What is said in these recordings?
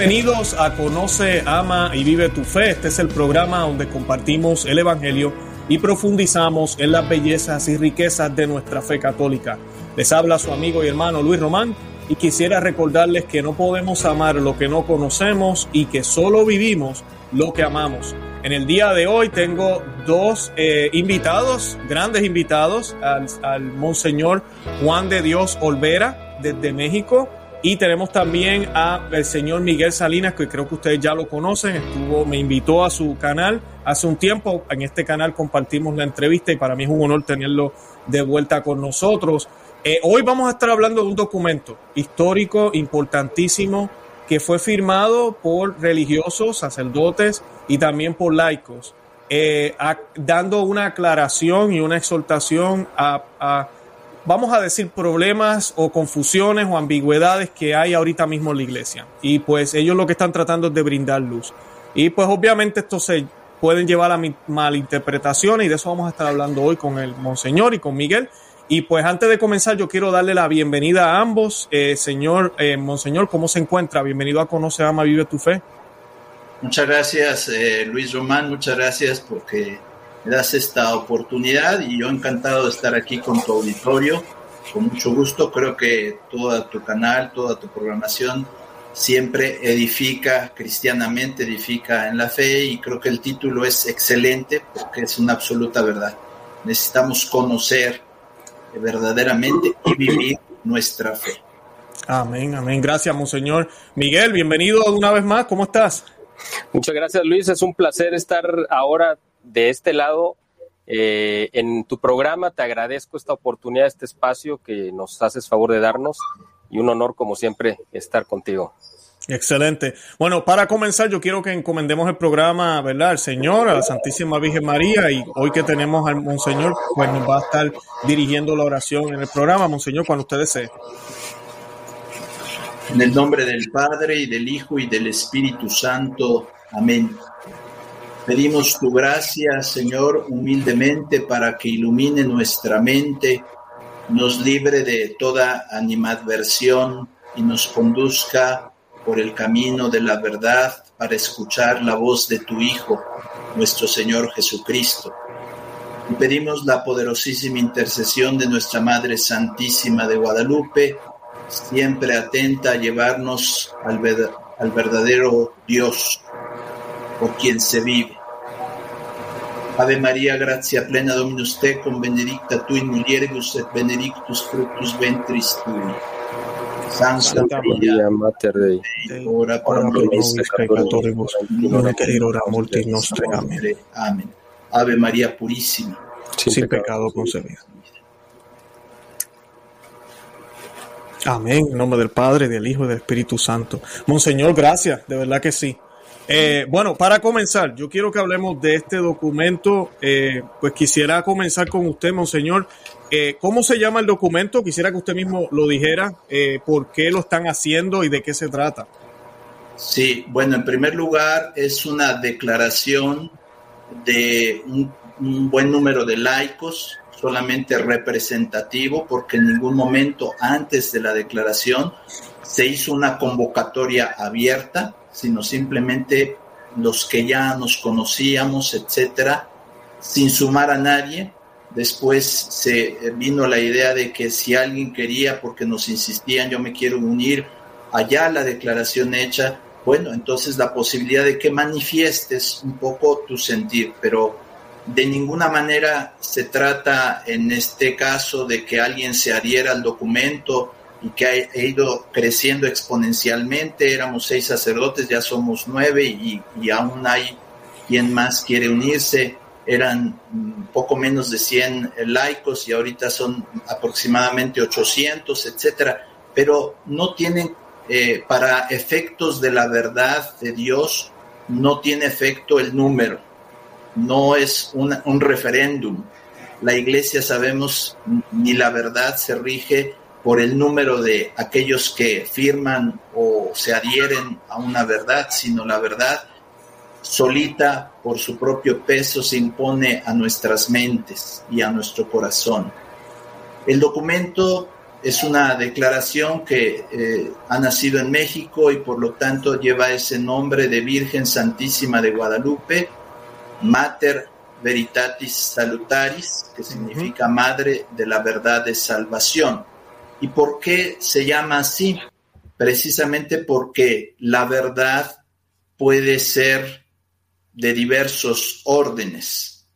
Bienvenidos a Conoce, Ama y Vive tu Fe. Este es el programa donde compartimos el Evangelio y profundizamos en las bellezas y riquezas de nuestra fe católica. Les habla su amigo y hermano Luis Román y quisiera recordarles que no podemos amar lo que no conocemos y que solo vivimos lo que amamos. En el día de hoy tengo dos eh, invitados, grandes invitados, al, al Monseñor Juan de Dios Olvera desde México y tenemos también a el señor Miguel Salinas, que creo que ustedes ya lo conocen, estuvo, me invitó a su canal hace un tiempo. En este canal compartimos la entrevista y para mí es un honor tenerlo de vuelta con nosotros. Eh, hoy vamos a estar hablando de un documento histórico importantísimo que fue firmado por religiosos, sacerdotes y también por laicos, eh, dando una aclaración y una exhortación a, a vamos a decir, problemas o confusiones o ambigüedades que hay ahorita mismo en la iglesia. Y pues ellos lo que están tratando es de brindar luz. Y pues obviamente esto se pueden llevar a malinterpretaciones y de eso vamos a estar hablando hoy con el Monseñor y con Miguel. Y pues antes de comenzar yo quiero darle la bienvenida a ambos. Eh, señor eh, Monseñor, ¿cómo se encuentra? Bienvenido a Conoce, Ama, Vive tu Fe. Muchas gracias, eh, Luis Román. Muchas gracias porque das esta oportunidad y yo encantado de estar aquí con tu auditorio. Con mucho gusto, creo que todo tu canal, toda tu programación siempre edifica cristianamente, edifica en la fe y creo que el título es excelente porque es una absoluta verdad. Necesitamos conocer verdaderamente y vivir nuestra fe. Amén, amén. Gracias, Monseñor. Miguel, bienvenido una vez más. ¿Cómo estás? Muchas gracias, Luis. Es un placer estar ahora de este lado eh, en tu programa. Te agradezco esta oportunidad, este espacio que nos haces favor de darnos y un honor, como siempre, estar contigo. Excelente. Bueno, para comenzar, yo quiero que encomendemos el programa, ¿verdad? Al Señor, a la Santísima Virgen María, y hoy que tenemos al Monseñor, pues nos va a estar dirigiendo la oración en el programa. Monseñor, cuando usted desee. En el nombre del Padre, y del Hijo, y del Espíritu Santo. Amén. Pedimos tu gracia, Señor, humildemente para que ilumine nuestra mente, nos libre de toda animadversión y nos conduzca por el camino de la verdad para escuchar la voz de tu Hijo, nuestro Señor Jesucristo. Y pedimos la poderosísima intercesión de nuestra Madre Santísima de Guadalupe, siempre atenta a llevarnos al, al verdadero Dios, por quien se vive Ave María, gracia plena Dominus tecum, benedicta tu in mulieribus et benedictus fructus ventris tui. Santa, María, Mater Dei, ora pro nobis peccatoribus, nunc et hora mortis nostre. Amén. Amén. Ave María purísima, sin, sin pecado concebida. Amén. En nombre del Padre, del Hijo y del Espíritu Santo. Monseñor, gracias. De verdad que sí. Eh, bueno, para comenzar, yo quiero que hablemos de este documento. Eh, pues quisiera comenzar con usted, Monseñor. Eh, ¿Cómo se llama el documento? Quisiera que usted mismo lo dijera, eh, por qué lo están haciendo y de qué se trata. Sí, bueno, en primer lugar es una declaración de un, un buen número de laicos, solamente representativo, porque en ningún momento antes de la declaración se hizo una convocatoria abierta sino simplemente los que ya nos conocíamos, etcétera, sin sumar a nadie. Después se vino la idea de que si alguien quería, porque nos insistían, yo me quiero unir, allá la declaración hecha, bueno, entonces la posibilidad de que manifiestes un poco tu sentir, pero de ninguna manera se trata en este caso de que alguien se adhiera al documento y que ha ido creciendo exponencialmente. Éramos seis sacerdotes, ya somos nueve y, aún hay quien más quiere unirse. Eran poco menos de 100 laicos y ahorita son aproximadamente 800, etcétera. Pero no tienen, eh, para efectos de la verdad de Dios, no tiene efecto el número, no es una, un referéndum. La iglesia, sabemos, ni la verdad se rige por el número de aquellos que firman o se adhieren a una verdad, sino la verdad solita por su propio peso se impone a nuestras mentes y a nuestro corazón. El documento es una declaración que eh, ha nacido en México y por lo tanto lleva ese nombre de Virgen Santísima de Guadalupe, Mater Veritatis Salutaris, que significa Madre de la Verdad de Salvación. ¿Y por qué se llama así? Precisamente porque la verdad puede ser de diversos órdenes.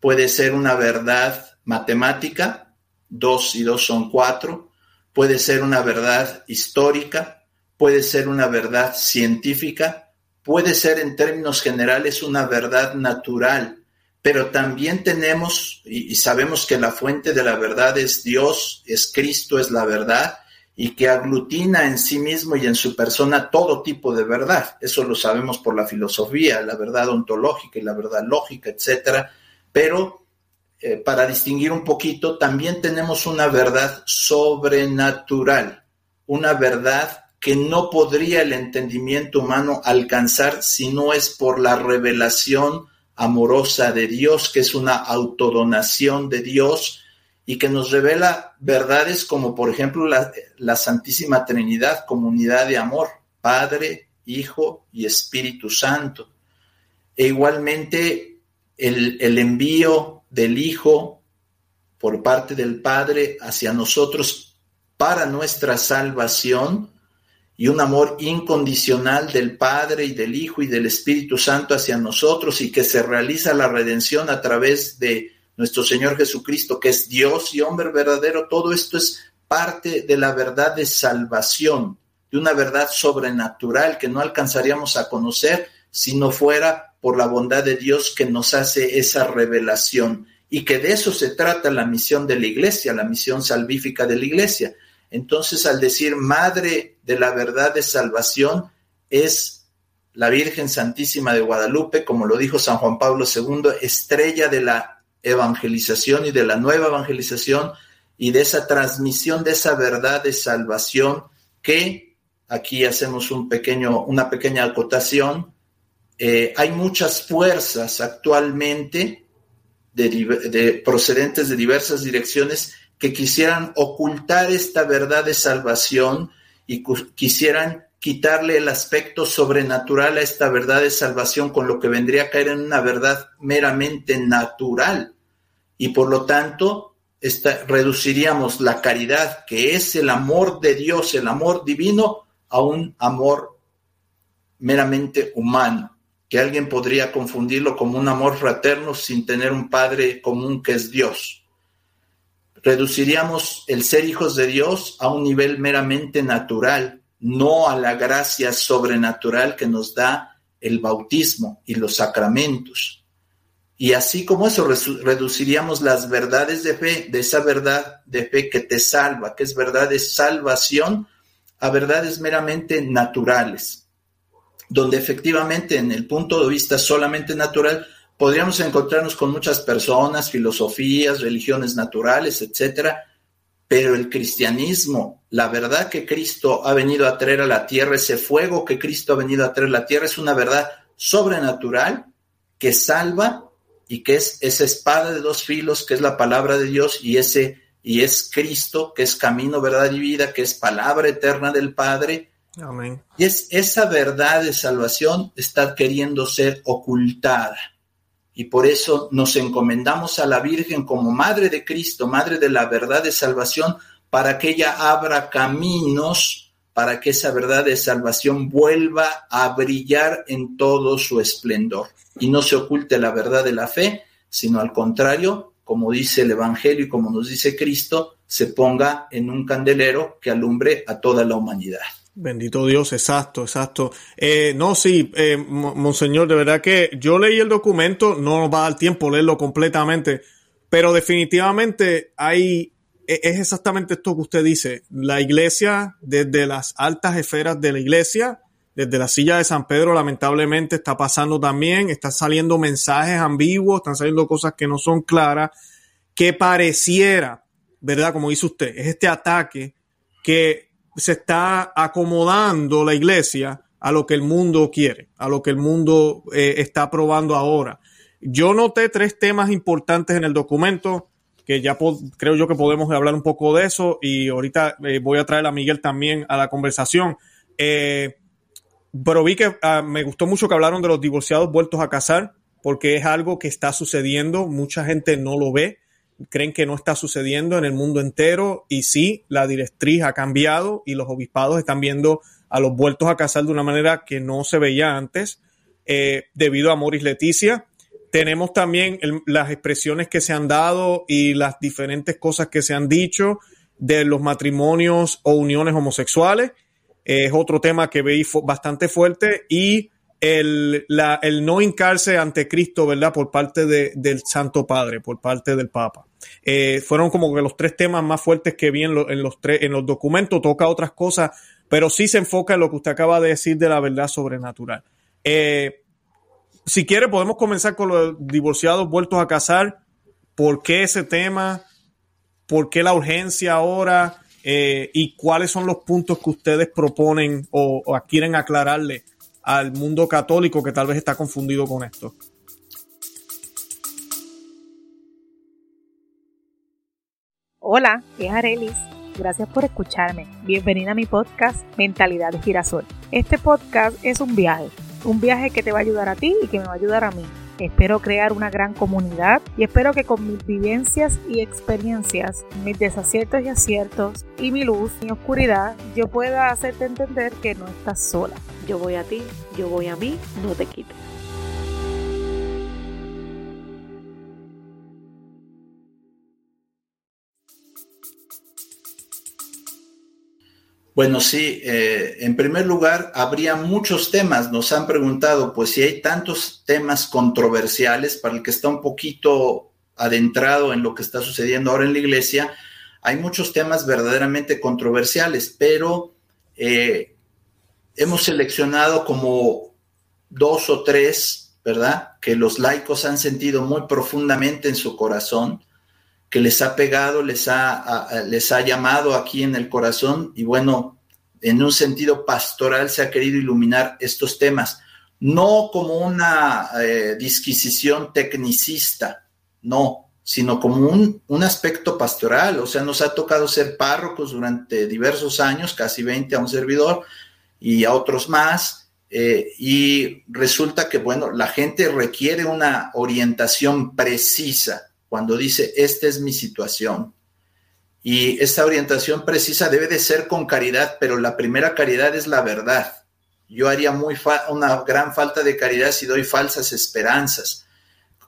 Puede ser una verdad matemática, dos y dos son cuatro, puede ser una verdad histórica, puede ser una verdad científica, puede ser en términos generales una verdad natural, pero también tenemos y, sabemos que la fuente de la verdad es Dios, es Cristo, es la verdad, y que aglutina en sí mismo y en su persona todo tipo de verdad. Eso lo sabemos por la filosofía, la verdad ontológica y la verdad lógica, etcétera. Pero eh, para distinguir un poquito, también tenemos una verdad sobrenatural, una verdad que no podría el entendimiento humano alcanzar si no es por la revelación amorosa de Dios, que es una autodonación de Dios y que nos revela verdades como por ejemplo la, la Santísima Trinidad, comunidad de amor, Padre, Hijo y Espíritu Santo. E igualmente el, el envío del Hijo por parte del Padre hacia nosotros para nuestra salvación y un amor incondicional del Padre y del Hijo y del Espíritu Santo hacia nosotros y que se realiza la redención a través de nuestro Señor Jesucristo, que es Dios y hombre verdadero, todo esto es parte de la verdad de salvación, de una verdad sobrenatural que no alcanzaríamos a conocer si no fuera por la bondad de Dios que nos hace esa revelación y que de eso se trata la misión de la iglesia, la misión salvífica de la iglesia. Entonces, al decir Madre de la verdad de salvación, es la Virgen Santísima de Guadalupe, como lo dijo San Juan Pablo II, estrella de la evangelización y de la nueva evangelización y de esa transmisión de esa verdad de salvación que aquí hacemos un pequeño, una pequeña acotación, eh, hay muchas fuerzas actualmente de, procedentes de diversas direcciones que quisieran ocultar esta verdad de salvación y quisieran quitarle el aspecto sobrenatural a esta verdad de salvación, con lo que vendría a caer en una verdad meramente natural. Y por lo tanto, reduciríamos la caridad, que es el amor de Dios, el amor divino, a un amor meramente humano que alguien podría confundirlo como un amor fraterno sin tener un Padre común que es Dios. Reduciríamos el ser hijos de Dios a un nivel meramente natural, no a la gracia sobrenatural que nos da el bautismo y los sacramentos. Y así como eso, reduciríamos las verdades de fe, de esa verdad de fe que te salva, que es verdad de salvación, a verdades meramente naturales donde efectivamente en el punto de vista solamente natural podríamos encontrarnos con muchas personas, filosofías, religiones naturales, etcétera, pero el cristianismo, la verdad que Cristo ha venido a traer a la tierra, ese fuego que Cristo ha venido a traer a la tierra, es una verdad sobrenatural que salva y que es esa espada de dos filos que es la palabra de Dios y ese y es Cristo que es camino, verdad y vida, que es palabra eterna del Padre y es esa verdad de salvación está queriendo ser ocultada. Y por eso nos encomendamos a la Virgen como Madre de Cristo, Madre de la verdad de salvación, para que ella abra caminos, para que esa verdad de salvación vuelva a brillar en todo su esplendor. Y no se oculte la verdad de la fe, sino al contrario, como dice el Evangelio y como nos dice Cristo, se ponga en un candelero que alumbre a toda la humanidad. Bendito Dios, exacto, exacto. Eh, no, sí, eh, Monseñor, de verdad que yo leí el documento, no nos va a dar tiempo leerlo completamente, pero definitivamente hay, e, es exactamente esto que usted dice. La iglesia, desde las altas esferas de la iglesia, desde la silla de San Pedro, lamentablemente está pasando también, están saliendo mensajes ambiguos, están saliendo cosas que no son claras, que pareciera, ¿verdad? Como dice usted, es este ataque que se está acomodando la iglesia a lo que el mundo quiere, a lo que el mundo eh, está aprobando ahora. Yo noté tres temas importantes en el documento. que ya creo yo que podemos hablar un poco de eso y ahorita eh, voy a traer a Miguel también a la conversación. Eh, pero vi que ah, me gustó mucho que hablaron de los divorciados vueltos a casar, porque es algo que está sucediendo, mucha gente no lo ve, creen que no está sucediendo en el mundo entero y sí, la directriz ha cambiado y los obispados están viendo a los vueltos a casar de una manera que no se veía antes eh, debido a Moris Leticia. Tenemos también las expresiones que se han dado y las diferentes cosas que se han dicho de los matrimonios o uniones homosexuales. es otro tema que veí bastante fuerte y el, no hincarse ante Cristo, ¿verdad? Por parte del Santo Padre, por parte del Papa. Eh, fueron como que los tres temas más fuertes que vi en, los, tres, en los documentos. Toca otras cosas, pero sí se enfoca en lo que usted acaba de decir de la verdad sobrenatural. Eh, si quiere, podemos comenzar con los divorciados vueltos a casar. ¿Por qué ese tema? ¿Por qué la urgencia ahora? Eh, ¿Y cuáles son los puntos que ustedes proponen o, o quieren aclararle al mundo católico que tal vez está confundido con esto? Hola, es Arelis. Gracias por escucharme. Bienvenida a mi podcast Mentalidad de Girasol. Este podcast es un viaje un viaje que te va a ayudar a ti y que me va a ayudar a mí. Espero crear una gran comunidad y espero que con mis vivencias y experiencias, mis desaciertos y aciertos y mi luz, mi oscuridad, yo pueda hacerte entender que no estás sola. Yo voy a ti, yo voy a mí, no te quites. Bueno, sí, eh, en primer lugar, habría muchos temas. Nos han preguntado, pues si hay tantos temas controversiales para el que está un poquito adentrado en lo que está sucediendo ahora en la iglesia, hay muchos temas verdaderamente controversiales, pero eh, hemos seleccionado como dos o tres, ¿verdad? Que los laicos han sentido muy profundamente en su corazón que les ha pegado, les ha, les ha llamado aquí en el corazón. Y bueno, en un sentido pastoral se ha querido iluminar estos temas, no como una eh, disquisición tecnicista, no, sino como un, un, aspecto pastoral, o sea, nos ha tocado ser párrocos durante diversos años, casi 20 a un servidor y a otros más, eh, y resulta que, bueno, la gente requiere una orientación precisa cuando dice, esta es mi situación. Y esta orientación precisa debe de ser con caridad, pero la primera caridad es la verdad. Yo haría muy una gran falta de caridad si doy falsas esperanzas.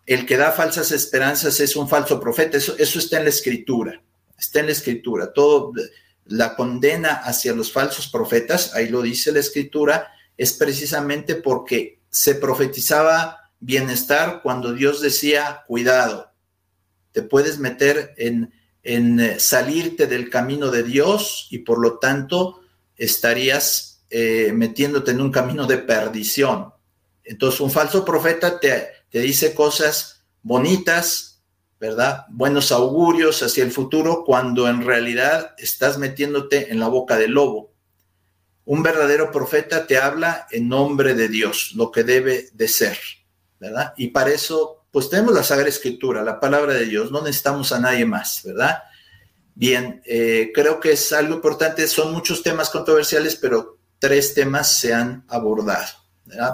El que da falsas esperanzas es un falso profeta. Eso, eso está en la escritura. Está en la escritura. Todo la condena hacia los falsos profetas, ahí lo dice la escritura, es precisamente porque se profetizaba bienestar cuando Dios decía, cuidado, te puedes meter en, eh, salirte del camino de Dios y por lo tanto estarías eh, metiéndote en un camino de perdición. Entonces un falso profeta te, te dice cosas bonitas, ¿verdad? Buenos augurios hacia el futuro cuando en realidad estás metiéndote en la boca del lobo. Un verdadero profeta te habla en nombre de Dios, lo que debe de ser, ¿verdad? Y para eso pues tenemos la Sagrada Escritura, la palabra de Dios, no necesitamos a nadie más, ¿verdad? Bien, eh, creo que es algo importante, son muchos temas controversiales, pero tres temas se han abordado.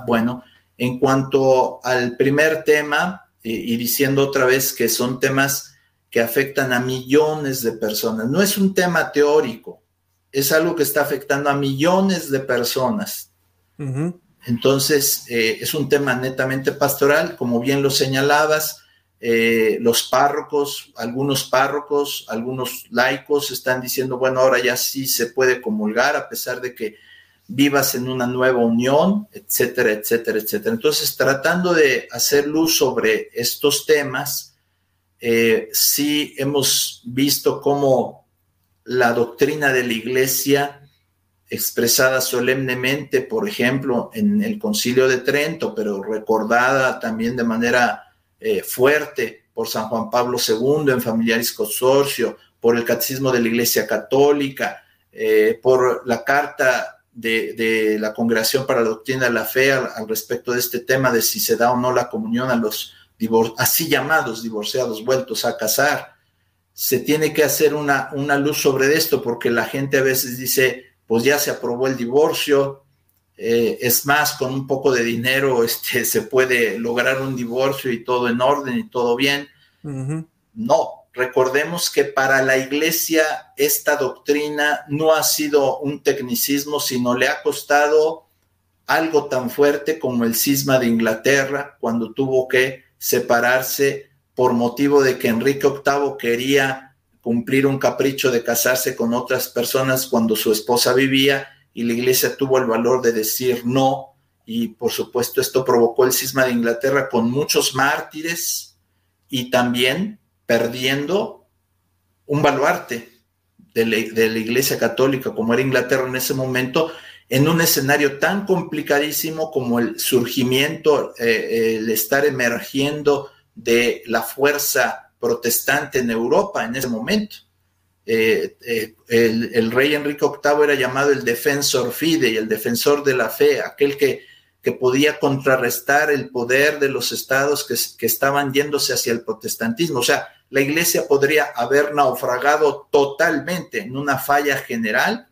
Bueno, en cuanto al primer tema, y diciendo otra vez que son temas que afectan a millones de personas, no es un tema teórico, es algo que está afectando a millones de personas. Entonces, eh, es un tema netamente pastoral, como bien lo señalabas, eh, los párrocos, algunos párrocos, algunos laicos están diciendo, bueno, ahora ya sí se puede comulgar a pesar de que vivas en una nueva unión, etcétera, etcétera, etcétera. Entonces, tratando de hacer luz sobre estos temas, eh, sí hemos visto cómo la doctrina de la iglesia expresada solemnemente, por ejemplo, en el concilio de Trento, pero recordada también de manera eh, fuerte por San Juan Pablo II en Familiaris Consorcio, por el Catecismo de la Iglesia Católica, eh, por la carta de, la Congregación para la Doctrina de la Fe al, respecto de este tema de si se da o no la comunión a los así llamados divorciados vueltos a casar. se tiene que hacer una, una luz sobre esto, porque la gente a veces dice, pues ya se aprobó el divorcio, eh, es más, con un poco de dinero este, se puede lograr un divorcio y todo en orden y todo bien. No, recordemos que para la iglesia esta doctrina no ha sido un tecnicismo, sino le ha costado algo tan fuerte como el cisma de Inglaterra, cuando tuvo que separarse por motivo de que Enrique VIII quería cumplir un capricho de casarse con otras personas cuando su esposa vivía y la iglesia tuvo el valor de decir no. Y por supuesto esto provocó el cisma de Inglaterra con muchos mártires y también perdiendo un baluarte de la, iglesia católica como era Inglaterra en ese momento en un escenario tan complicadísimo como el surgimiento, eh, el estar emergiendo de la fuerza protestante en Europa en ese momento. Eh, eh, el, rey Enrique VIII era llamado el defensor fide, el defensor de la fe, aquel que, que podía contrarrestar el poder de los estados que, que, estaban yéndose hacia el protestantismo. O sea, la iglesia podría haber naufragado totalmente en una falla general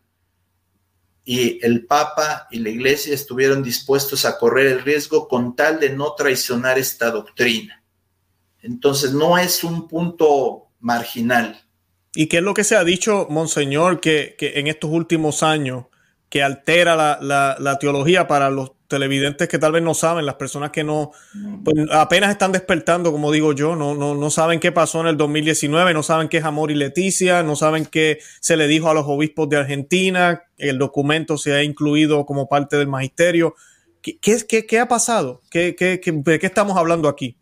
y el Papa y la iglesia estuvieron dispuestos a correr el riesgo con tal de no traicionar esta doctrina. Entonces no es un punto marginal. ¿Y qué es lo que se ha dicho, Monseñor, que, en estos últimos años que altera la, teología para los televidentes que tal vez no saben, las personas que no, pues, apenas están despertando, como digo yo, no, no, no saben qué pasó en el 2019, no saben qué es Amor y Leticia, no saben qué se le dijo a los obispos de Argentina, el documento se ha incluido como parte del magisterio. ¿Qué, qué, qué ha pasado? ¿Qué, ¿De qué estamos hablando aquí?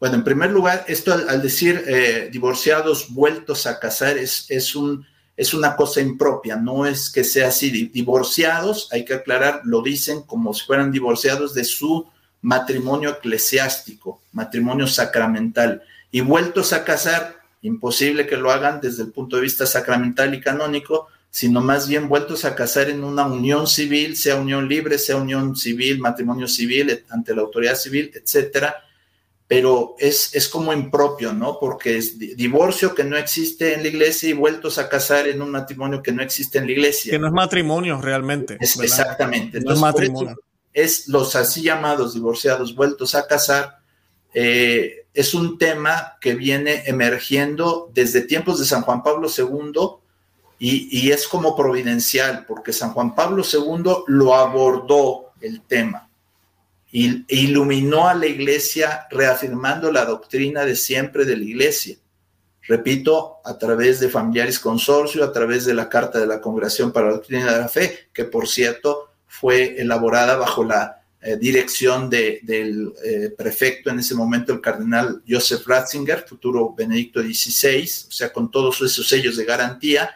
Bueno, en primer lugar, esto al, decir eh, divorciados vueltos a casar es, es, un, es una cosa impropia, no es que sea así. Divorciados, hay que aclarar, lo dicen como si fueran divorciados de su matrimonio eclesiástico, matrimonio sacramental. Y vueltos a casar, imposible que lo hagan desde el punto de vista sacramental y canónico, sino más bien vueltos a casar en una unión civil, sea unión libre, sea unión civil, matrimonio civil, ante la autoridad civil, etcétera pero es, es como impropio, ¿no? Porque es divorcio que no existe en la iglesia y vueltos a casar en un matrimonio que no existe en la iglesia. Que no es matrimonio realmente. exactamente. no es matrimonio. Es los así llamados divorciados vueltos a casar. Eh, es un tema que viene emergiendo desde tiempos de San Juan Pablo II y, y es como providencial, porque San Juan Pablo II lo abordó el tema iluminó a la iglesia reafirmando la doctrina de siempre de la iglesia. Repito, a través de familiares consorcio, a través de la Carta de la Congregación para la Doctrina de la Fe, que por cierto fue elaborada bajo la eh, dirección del eh, prefecto en ese momento, el cardenal Joseph Ratzinger, futuro Benedicto XVI, o sea, con todos esos sellos de garantía,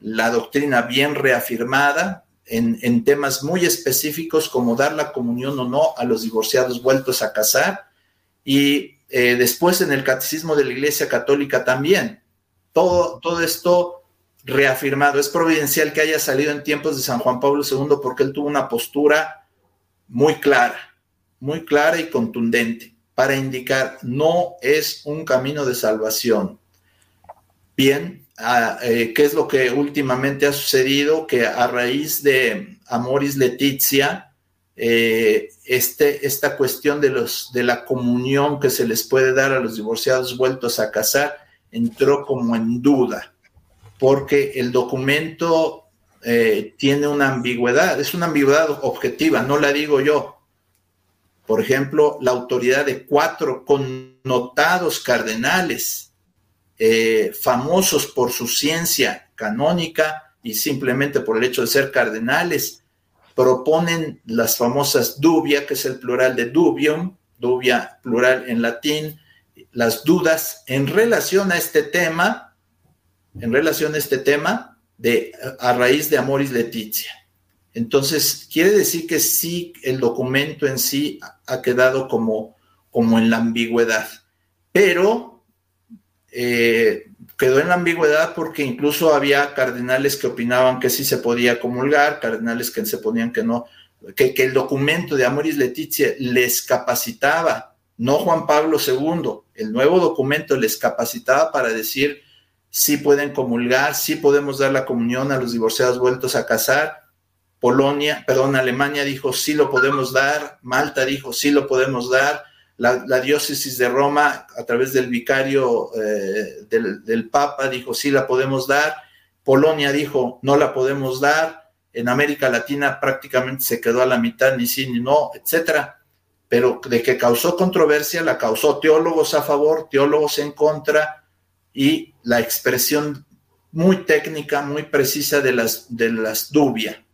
la doctrina bien reafirmada, en, temas muy específicos como dar la comunión o no a los divorciados vueltos a casar y eh, después en el catecismo de la Iglesia Católica también. Todo, todo esto reafirmado. Es providencial que haya salido en tiempos de San Juan Pablo II porque él tuvo una postura muy clara, muy clara y contundente para indicar no es un camino de salvación. Bien, eh, qué es lo que últimamente ha sucedido, que a raíz de Amoris Letizia, eh, este, esta cuestión de, los, de la comunión que se les puede dar a los divorciados vueltos a casar entró como en duda, porque el documento eh, tiene una ambigüedad, es una ambigüedad objetiva, no la digo yo. Por ejemplo, la autoridad de cuatro connotados cardenales eh, famosos por su ciencia canónica y simplemente por el hecho de ser cardenales, proponen las famosas dubia, que es el plural de dubium, dubia plural en latín, las dudas en relación a este tema, en relación a este tema de a raíz de Amoris Leticia. Entonces, quiere decir que sí, el documento en sí ha quedado como, como en la ambigüedad, pero eh, quedó en la ambigüedad porque incluso había cardenales que opinaban que sí se podía comulgar, cardenales que se ponían que no, que, el documento de Amoris Leticia les capacitaba, no Juan Pablo II, el nuevo documento les capacitaba para decir sí pueden comulgar, sí podemos dar la comunión a los divorciados vueltos a casar. Polonia, perdón, Alemania dijo sí lo podemos dar, Malta dijo sí lo podemos dar, la, diócesis de Roma a través del vicario eh, del, Papa dijo sí la podemos dar, Polonia dijo no la podemos dar, en América Latina prácticamente se quedó a la mitad, ni sí ni no, etcétera. Pero de que causó controversia, la causó teólogos a favor, teólogos en contra, y la expresión muy técnica, muy precisa de las, de las dubia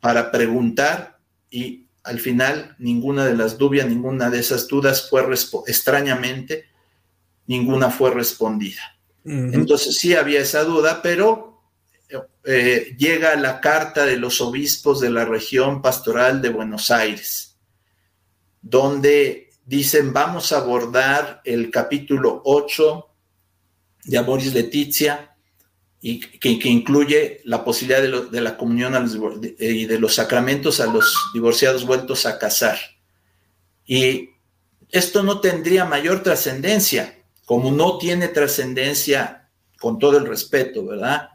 para preguntar y al final ninguna de las dubias, ninguna de esas dudas fue extrañamente, ninguna fue respondida. Entonces sí había esa duda, pero eh, llega la carta de los obispos de la región pastoral de Buenos Aires, donde dicen vamos a abordar el capítulo 8 de Amoris Letizia, y que, incluye la posibilidad de, la comunión y de los sacramentos a los divorciados vueltos a casar. Y esto no tendría mayor trascendencia, como no tiene trascendencia, con todo el respeto, ¿verdad?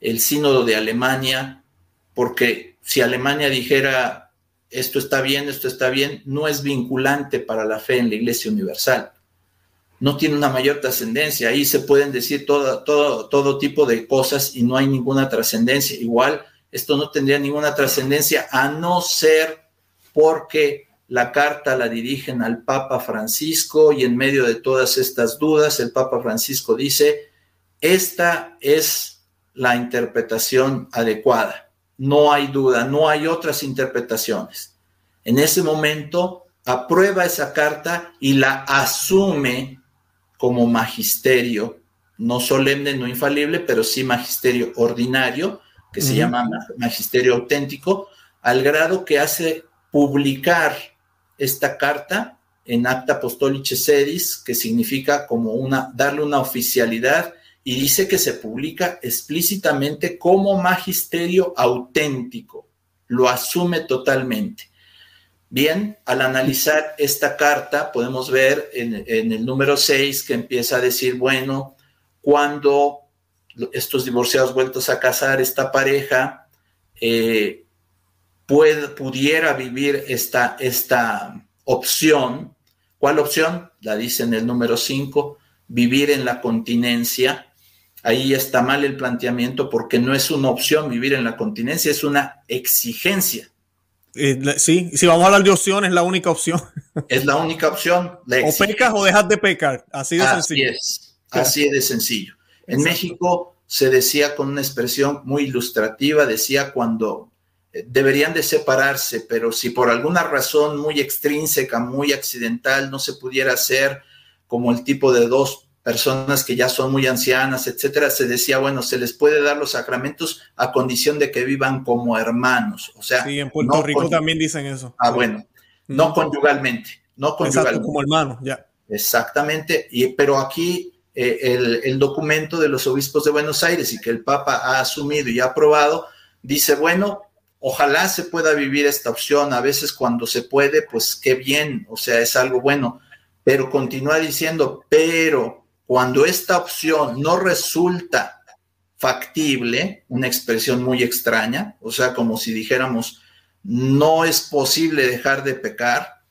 El sínodo de Alemania, porque si Alemania dijera esto está bien, esto está bien, no es vinculante para la fe en la Iglesia Universal no tiene una mayor trascendencia. Ahí se pueden decir todo, todo, todo tipo de cosas y no hay ninguna trascendencia. Igual, esto no tendría ninguna trascendencia a no ser porque la carta la dirigen al Papa Francisco y en medio de todas estas dudas, el Papa Francisco dice, esta es la interpretación adecuada. No hay duda, no hay otras interpretaciones. En ese momento aprueba esa carta y la asume como magisterio, no solemne, no infalible, pero sí magisterio ordinario, que se llama magisterio auténtico, al grado que hace publicar esta carta en acta apostolice sedis, que significa como una, darle una oficialidad, y dice que se publica explícitamente como magisterio auténtico, lo asume totalmente. Bien, al analizar esta carta podemos ver en, el número 6 que empieza a decir, bueno, cuando estos divorciados vueltos a casar, esta pareja eh, pudiera vivir esta, esta opción, ¿cuál opción? La dice en el número 5, vivir en la continencia. Ahí está mal el planteamiento porque no es una opción vivir en la continencia, es una exigencia. Eh, sí, si vamos a hablar de opción, es la única opción. Es la única opción. o pecas o dejas de pecar. Así de sencillo. Es, así de sencillo. En México se decía con una expresión muy ilustrativa, decía cuando eh, deberían de separarse, pero si por alguna razón muy extrínseca, muy accidental, no se pudiera hacer como el tipo de dos personas que ya son muy ancianas, etcétera, se decía, bueno, se les puede dar los sacramentos a condición de que vivan como hermanos. O sea, sí, en Puerto Rico también dicen eso. Ah, bueno, no conyugalmente, no conyugalmente. como hermanos, ya. Exactamente, y, pero aquí eh, el, el, documento de los obispos de Buenos Aires y que el Papa ha asumido y ha aprobado, dice, bueno, ojalá se pueda vivir esta opción, a veces cuando se puede, pues qué bien, o sea, es algo bueno, pero continúa diciendo, pero cuando esta opción no resulta factible, una expresión muy extraña, o sea, como si dijéramos, no es posible dejar de pecar.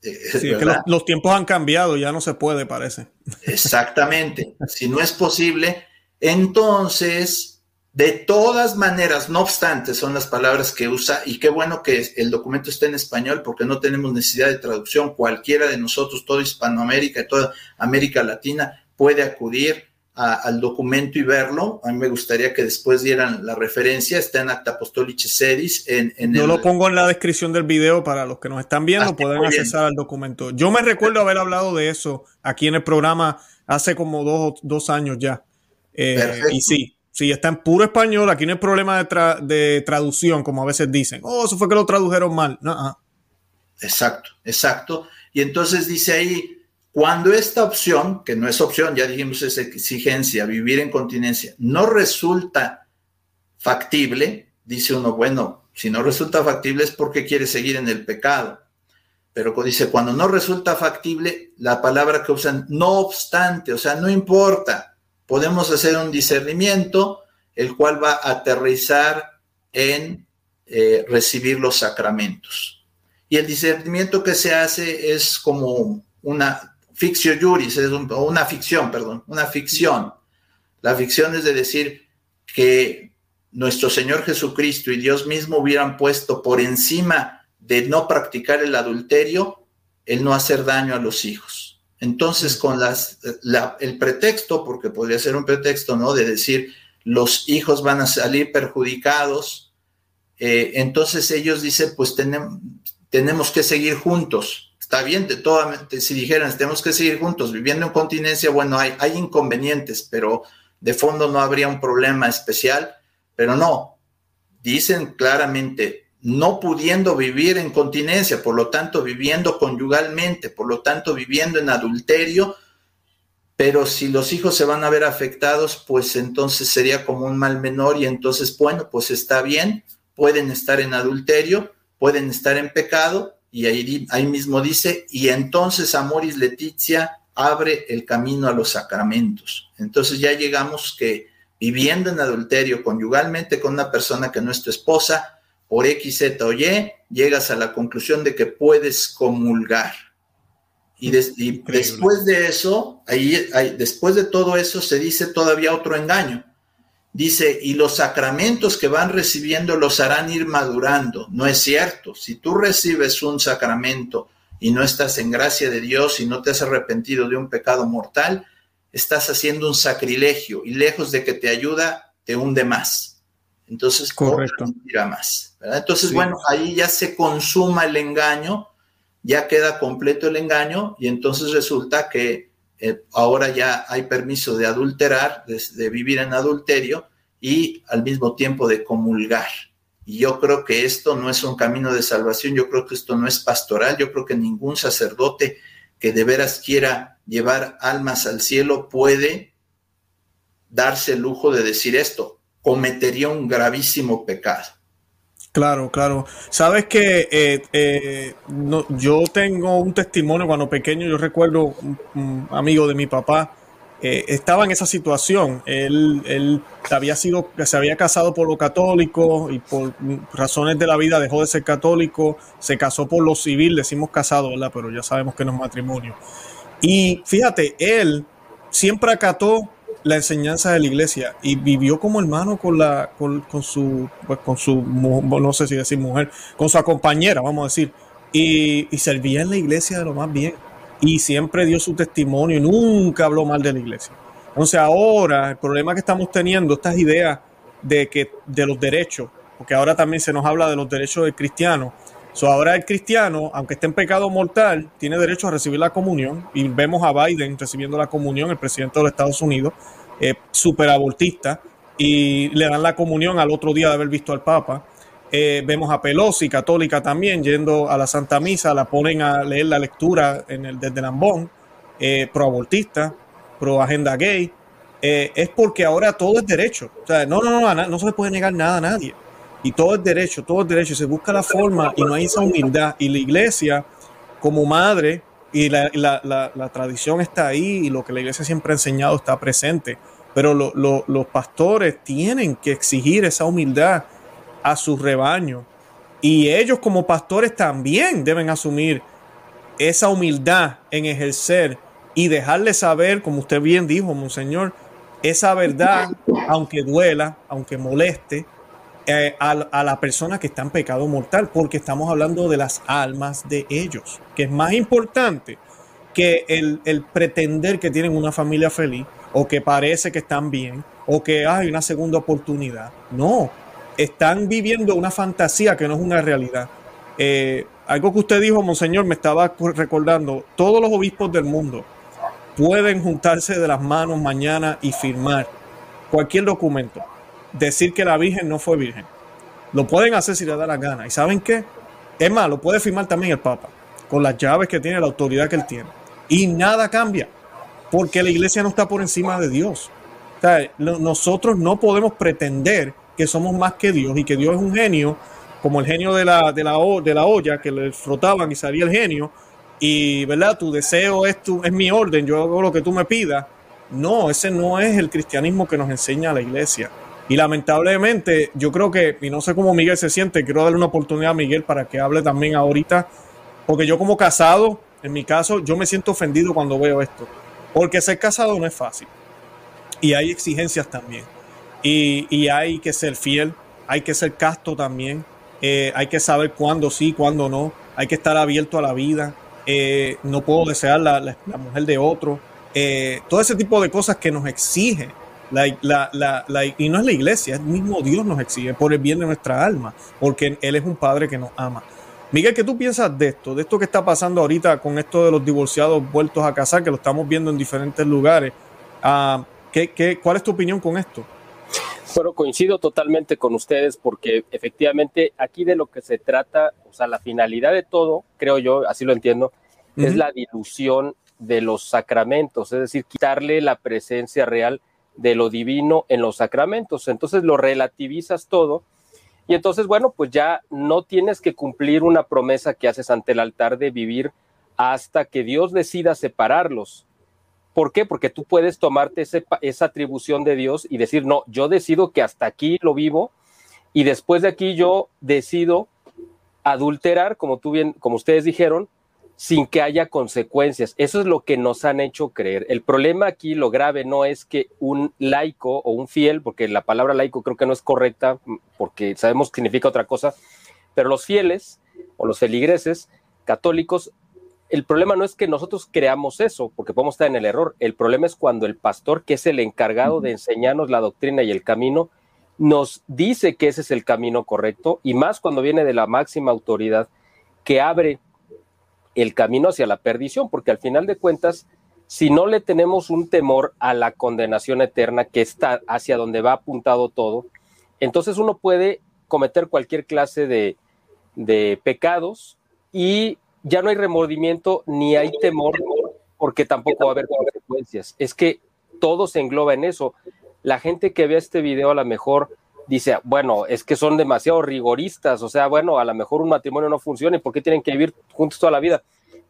Eh, que los, tiempos han cambiado, ya no se puede, parece. Exactamente. si no es posible, entonces de todas maneras, no obstante, son las palabras que usa y qué bueno que el documento esté en español porque no tenemos necesidad de traducción. Cualquiera de nosotros, toda Hispanoamérica y toda América Latina puede acudir al documento y verlo. A mí me gustaría que después dieran la referencia. Está en Acta Apostolice Sedis. En, Yo lo pongo en la descripción del video para los que nos están viendo, ah, pueden accesar al documento. Yo me recuerdo haber hablado de eso aquí en el programa hace como dos, dos años ya. Eh, y sí, Sí, está en puro español. Aquí no hay problema de, traducción, como a veces dicen. Oh, eso fue que lo tradujeron mal. Exacto, exacto. Y entonces dice ahí, cuando esta opción, que no es opción, ya dijimos es exigencia, vivir en continencia, no resulta factible, dice uno, bueno, si no resulta factible es porque quiere seguir en el pecado. Pero dice, cuando no resulta factible, la palabra que usan, no obstante, o sea, no importa podemos hacer un discernimiento, el cual va a aterrizar en eh, recibir los sacramentos. Y el discernimiento que se hace es como una ficción juris, es una ficción, perdón, una ficción. La ficción es de decir que nuestro Señor Jesucristo y Dios mismo hubieran puesto por encima de no practicar el adulterio, el no hacer daño a los hijos. Entonces, con las, el pretexto, porque podría ser un pretexto, ¿no? De decir, los hijos van a salir perjudicados, eh, entonces ellos dicen, pues tenemos, tenemos que seguir juntos. Está bien, de toda, si dijeran, tenemos que seguir juntos, viviendo en continencia, bueno, hay, hay inconvenientes, pero de fondo no habría un problema especial, pero no, dicen claramente, no pudiendo vivir en continencia, por lo tanto viviendo conyugalmente, por lo tanto viviendo en adulterio, pero si los hijos se van a ver afectados, pues entonces sería como un mal menor y entonces, bueno, pues está bien, pueden estar en adulterio, pueden estar en pecado, y ahí, mismo dice, y entonces Amoris Leticia abre el camino a los sacramentos. Entonces ya llegamos que viviendo en adulterio conyugalmente con una persona que no es tu esposa, por X, Z o Y, llegas a la conclusión de que puedes comulgar. Y, después de eso, ahí, después de todo eso, se dice todavía otro engaño. Dice, y los sacramentos que van recibiendo los harán ir madurando. No es cierto. Si tú recibes un sacramento y no estás en gracia de Dios y no te has arrepentido de un pecado mortal, estás haciendo un sacrilegio y lejos de que te ayuda, te hunde más. Entonces, correcto. más. Entonces, bueno, ahí ya se consuma el engaño, ya queda completo el engaño y entonces resulta que eh, ahora ya hay permiso de adulterar, de, vivir en adulterio y al mismo tiempo de comulgar. Y yo creo que esto no es un camino de salvación, yo creo que esto no es pastoral, yo creo que ningún sacerdote que de veras quiera llevar almas al cielo puede darse el lujo de decir esto cometería un gravísimo pecado. Claro, claro. Sabes que eh, eh, yo tengo un testimonio cuando pequeño, yo recuerdo un, amigo de mi papá, eh, estaba en esa situación. Él, él había sido, se había casado por lo católico y por razones de la vida dejó de ser católico, se casó por lo civil, decimos casado, ¿verdad? Pero ya sabemos que no es matrimonio. Y fíjate, él siempre acató la enseñanza de la iglesia y vivió como hermano con la con, su pues con su no sé si decir mujer con su compañera vamos a decir y, servía en la iglesia de lo más bien. Y siempre dio su testimonio y nunca habló mal de la iglesia. Entonces ahora el problema que estamos teniendo estas ideas de que de los derechos porque ahora también se nos habla de los derechos del cristiano So, ahora el cristiano, aunque esté en pecado mortal, tiene derecho a recibir la comunión. Y vemos a Biden recibiendo la comunión, el presidente de los Estados Unidos, eh, súper abortista, y le dan la comunión al otro día de haber visto al Papa. Eh, vemos a Pelosi, católica también, yendo a la Santa Misa, la ponen a leer la lectura desde Lambón, eh, pro abortista, pro agenda gay. Eh, es porque ahora todo es derecho. O sea, no, no, no, no se le puede negar nada a nadie y todo es derecho, todo es derecho, se busca la forma y no hay esa humildad. Y la iglesia, como madre, y la, la, tradición está ahí y lo que la iglesia siempre ha enseñado está presente, pero los pastores tienen que exigir esa humildad a su rebaño. Y ellos como pastores también deben asumir esa humildad en ejercer y dejarle saber, como usted bien dijo, Monseñor, esa verdad, aunque duela, aunque moleste, eh, a, la persona que está en pecado mortal, porque estamos hablando de las almas de ellos, que es más importante que el, pretender que tienen una familia feliz o que parece que están bien o que hay una segunda oportunidad. No, están viviendo una fantasía que no es una realidad. Eh, algo que usted dijo, Monseñor, me estaba recordando, todos los obispos del mundo pueden juntarse de las manos mañana y firmar cualquier documento decir que la Virgen no fue virgen. Lo pueden hacer si le da la gana. ¿Y saben qué? Es más, lo puede firmar también el Papa, con las llaves que tiene, la autoridad que él tiene. Y nada cambia, porque la iglesia no está por encima de Dios. O sea, nosotros no podemos pretender que somos más que Dios y que Dios es un genio, como el genio de la, de la, de la olla, que le frotaban y salía el genio. Y, ¿verdad? Tu deseo es, tu, es mi orden, yo hago lo que tú me pidas No, ese no es el cristianismo que nos enseña la iglesia. Y lamentablemente, yo creo que, y no sé cómo Miguel se siente, quiero darle una oportunidad a Miguel para que hable también ahorita, porque yo como casado, en mi caso, yo me siento ofendido cuando veo esto, porque ser casado no es fácil. Y hay exigencias también. Y, hay que ser fiel, hay que ser casto también, eh, hay que saber cuándo sí, cuándo no, hay que estar abierto a la vida, eh, no puedo desear la, la, mujer de otro, eh, todo ese tipo de cosas que nos exige. La, la, y no es la iglesia, es mismo Dios nos exige por el bien de nuestra alma, porque Él es un Padre que nos ama. Miguel, ¿qué tú piensas de esto? De esto que está pasando ahorita con esto de los divorciados vueltos a casar, que lo estamos viendo en diferentes lugares. Ah, ¿qué, qué, cuál es tu opinión con esto? Bueno, coincido totalmente con ustedes porque efectivamente aquí de lo que se trata, o sea, la finalidad de todo, creo yo, así lo entiendo, es la dilución de los sacramentos, es decir, quitarle la presencia real de lo divino en los sacramentos. Entonces lo relativizas todo y entonces, bueno, pues ya no tienes que cumplir una promesa que haces ante el altar de vivir hasta que Dios decida separarlos. ¿Por qué? Porque tú puedes tomarte esa atribución de Dios y decir, no, yo decido que hasta aquí lo vivo y después de aquí yo decido adulterar, como tú bien, como ustedes dijeron, sin que haya consecuencias. Eso es lo que nos han hecho creer. El problema aquí, lo grave, no es que un laico o un fiel, porque la palabra laico creo que no es correcta, porque sabemos que significa otra cosa, pero los fieles o los feligreses católicos el problema no es que nosotros creamos eso, porque podemos estar en el error. El problema es cuando el pastor, que es el encargado de enseñarnos la doctrina y el camino, nos dice que ese es el camino correcto, y más cuando viene de la máxima autoridad que abre el camino hacia la perdición, porque al final de cuentas, si no le tenemos un temor a la condenación eterna, que está hacia donde va apuntado todo, entonces uno puede cometer cualquier clase de, de pecados y ya no hay remordimiento ni hay temor porque tampoco va a haber consecuencias. Es que todo se engloba en eso. La gente que ve este video a lo mejor dice, bueno, es que son demasiado rigoristas, o sea, bueno, a lo mejor un matrimonio no funciona y por qué tienen que vivir juntos toda la vida.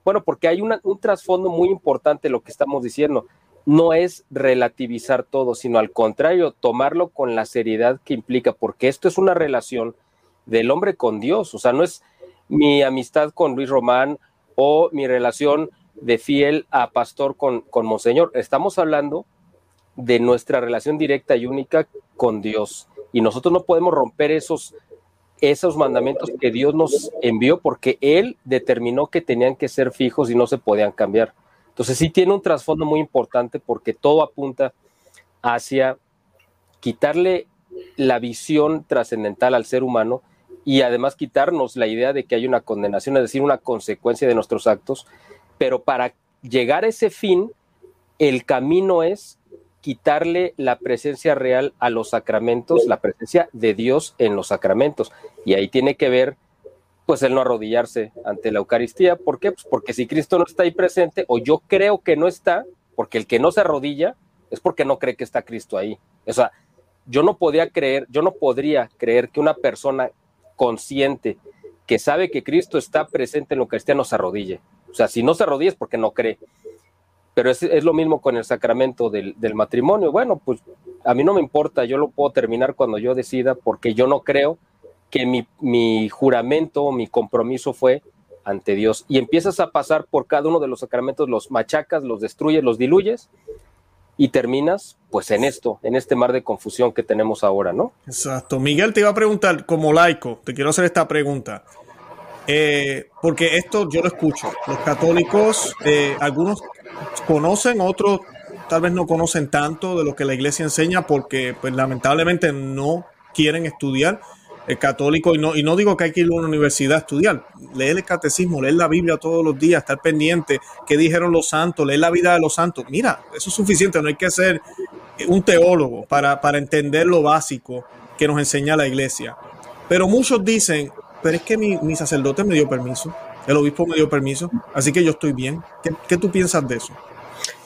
Bueno, porque hay un trasfondo muy importante lo que estamos diciendo. No es relativizar todo, sino al contrario, tomarlo con la seriedad que implica, porque esto es una relación del hombre con Dios, o sea, no es, mi amistad con Luis Román o mi relación de fiel a pastor con, con Monseñor. Estamos hablando de nuestra relación directa y única con Dios. Y nosotros no podemos romper esos, esos mandamientos que Dios nos envió porque Él determinó que tenían que ser fijos y no se podían cambiar. Entonces sí tiene un trasfondo muy importante porque todo apunta hacia quitarle la visión trascendental al ser humano y además quitarnos la idea de que hay una condenación, es decir, una consecuencia de nuestros actos, pero para llegar a ese fin, el camino es quitarle la presencia real a los sacramentos, la presencia de Dios en los sacramentos. Y ahí tiene que ver, pues, el no arrodillarse ante la Eucaristía. ¿Por qué? Pues porque si Cristo no está ahí presente, o yo creo que no está, porque el que no se arrodilla es porque no cree que está Cristo ahí. O sea, yo no podía creer, yo no podría creer que una persona consciente, que sabe que Cristo está presente en lo cristiano, se arrodille. O sea, si no se arrodilla es porque no cree. Pero es, lo mismo con el sacramento del, matrimonio. Bueno, pues a mí no me importa, yo lo puedo terminar cuando yo decida, porque yo no creo que mi, mi juramento mi compromiso fue ante Dios. Y empiezas a pasar por cada uno de los sacramentos, los machacas, los destruyes, los diluyes, y terminas pues en esto, en este mar de confusión que tenemos ahora, ¿no? Exacto. Miguel te iba a preguntar, como laico, te quiero hacer esta pregunta. Eh, porque esto yo lo escucho. Los católicos, eh, algunos conocen, otros tal vez no conocen tanto de lo que la iglesia enseña porque pues lamentablemente no quieren estudiar el católico, y no, y no digo que hay que ir a una universidad a estudiar, leer el catecismo, leer la Biblia todos los días, estar pendiente, qué dijeron los santos, leer la vida de los santos. Mira, eso es suficiente, no hay que ser un teólogo para, para entender lo básico que nos enseña la iglesia. Pero muchos dicen, pero es que mi, mi sacerdote me dio permiso, el obispo me dio permiso, así que yo estoy bien. ¿Qué, tú piensas de eso?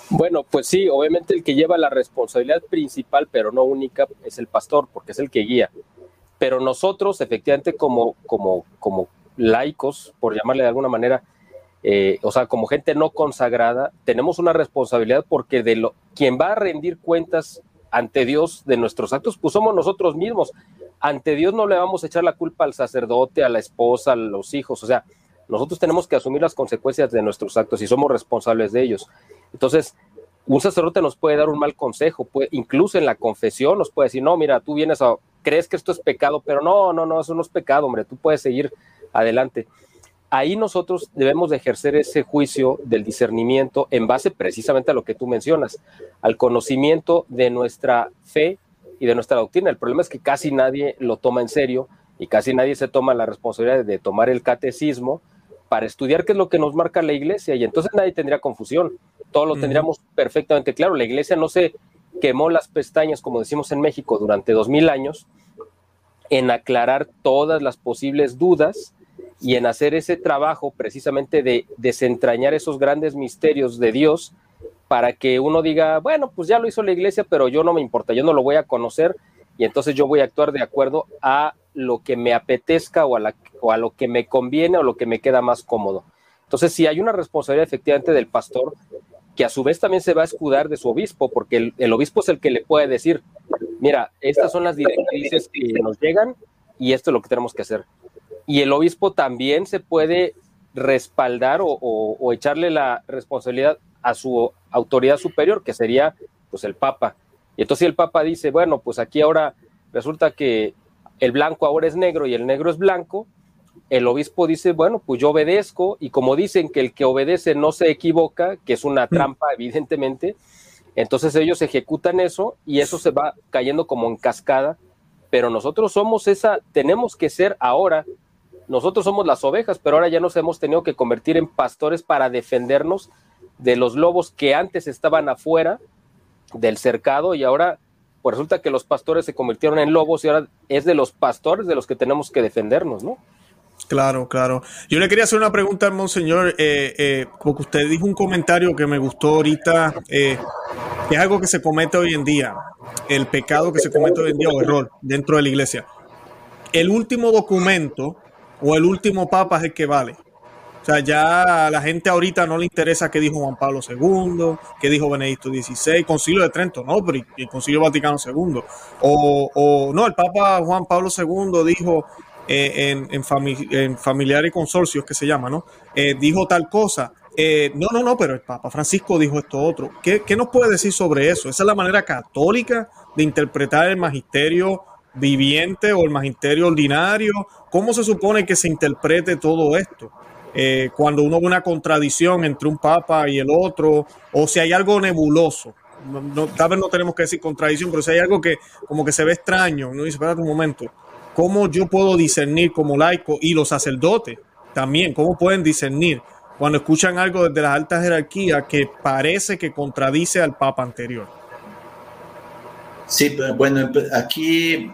Bueno, pues sí, obviamente el que lleva la responsabilidad principal, pero no única, es el pastor, porque es el que guía pero nosotros efectivamente como, como, como laicos, por llamarle de alguna manera, eh, o sea, como gente no consagrada, tenemos una responsabilidad porque de lo, quien va a rendir cuentas ante Dios de nuestros actos, pues somos nosotros mismos. Ante Dios no le vamos a echar la culpa al sacerdote, a la esposa, a los hijos, o sea, nosotros tenemos que asumir las consecuencias de nuestros actos y somos responsables de ellos. Entonces, un sacerdote nos puede dar un mal consejo, puede, incluso en la confesión nos puede decir, no, mira, tú vienes a, crees que esto es pecado, pero no, no, no, eso no es pecado, hombre, tú puedes seguir adelante. Ahí nosotros debemos de ejercer ese juicio del discernimiento en base precisamente a lo que tú mencionas, al conocimiento de nuestra fe y de nuestra doctrina. El problema es que casi nadie lo toma en serio y casi nadie se toma la responsabilidad de tomar el catecismo para estudiar qué es lo que nos marca la iglesia y entonces nadie tendría confusión, todos lo tendríamos perfectamente claro. La iglesia no se quemó las pestañas, como decimos en México, durante dos mil años en aclarar todas las posibles dudas y en hacer ese trabajo precisamente de desentrañar esos grandes misterios de Dios para que uno diga, bueno, pues ya lo hizo la iglesia, pero yo no me importa, yo no lo voy a conocer y entonces yo voy a actuar de acuerdo a lo que me apetezca o a, o lo que me conviene o lo que me queda más cómodo. Entonces, si hay una responsabilidad efectivamente del pastor, que a su vez también se va a escudar de su obispo, porque el, obispo es el que le puede decir, mira, estas son las directrices que nos llegan y esto es lo que tenemos que hacer. Y el obispo también se puede respaldar o, echarle la responsabilidad a su autoridad superior, que sería pues el Papa. Y entonces el Papa dice, bueno, pues aquí ahora resulta que el blanco ahora es negro y el negro es blanco, el obispo dice, bueno, pues yo obedezco y como dicen que el que obedece no se equivoca, que es una mm. trampa evidentemente, entonces ellos ejecutan eso y eso se va cayendo como en cascada, pero nosotros somos esa, tenemos que ser ahora, nosotros somos las ovejas, pero ahora ya nos hemos tenido que convertir en pastores para defendernos de los lobos que antes estaban afuera del cercado y ahora pues resulta que los pastores se convirtieron en lobos y ahora es de los pastores de los que tenemos que defendernos, ¿no? Claro, claro. Yo le quería hacer una pregunta monseñor, eh, eh, porque usted dijo un comentario que me gustó ahorita, eh, es algo que se comete hoy en día, el pecado que se comete hoy en día o error dentro de la iglesia. El último documento o el último papa es el que vale. O sea, ya a la gente ahorita no le interesa qué dijo Juan Pablo II, qué dijo Benedicto XVI, Concilio de Trento, no, pero el Concilio Vaticano II. O, o no, el Papa Juan Pablo II dijo eh, en, en, familiar y consorcios que se llama, ¿no? Eh, dijo tal cosa. Eh, no, no, no, pero el Papa Francisco dijo esto otro. ¿Qué, ¿Qué, nos puede decir sobre eso? ¿Esa es la manera católica de interpretar el magisterio viviente o el magisterio ordinario? ¿Cómo se supone que se interprete todo esto? Cuando uno ve una contradicción entre un papa y el otro, o si hay algo nebuloso. Tal vez no tenemos que decir contradicción, pero si hay algo que como que se ve extraño, uno dice, espérate un momento, ¿Cómo yo puedo discernir como laico y los sacerdotes también? ¿Cómo pueden discernir cuando escuchan algo desde las altas jerarquías que parece que contradice al Papa anterior? Sí, bueno, aquí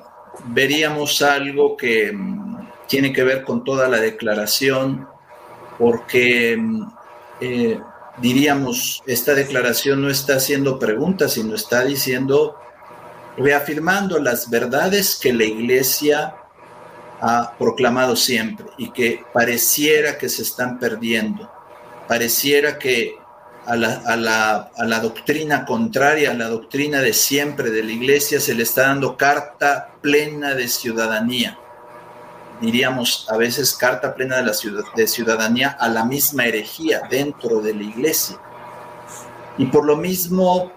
veríamos algo que mm, tiene que ver con toda la declaración, porque mm, eh, diríamos, esta declaración no está haciendo preguntas, sino está diciendo reafirmando las verdades que la Iglesia ha proclamado siempre y que pareciera que se están perdiendo, pareciera que a la, doctrina contraria, a la doctrina de siempre de la Iglesia, se le está dando carta plena de ciudadanía. Diríamos a veces carta plena de, la de ciudadanía a la misma herejía dentro de la Iglesia. Y por lo mismo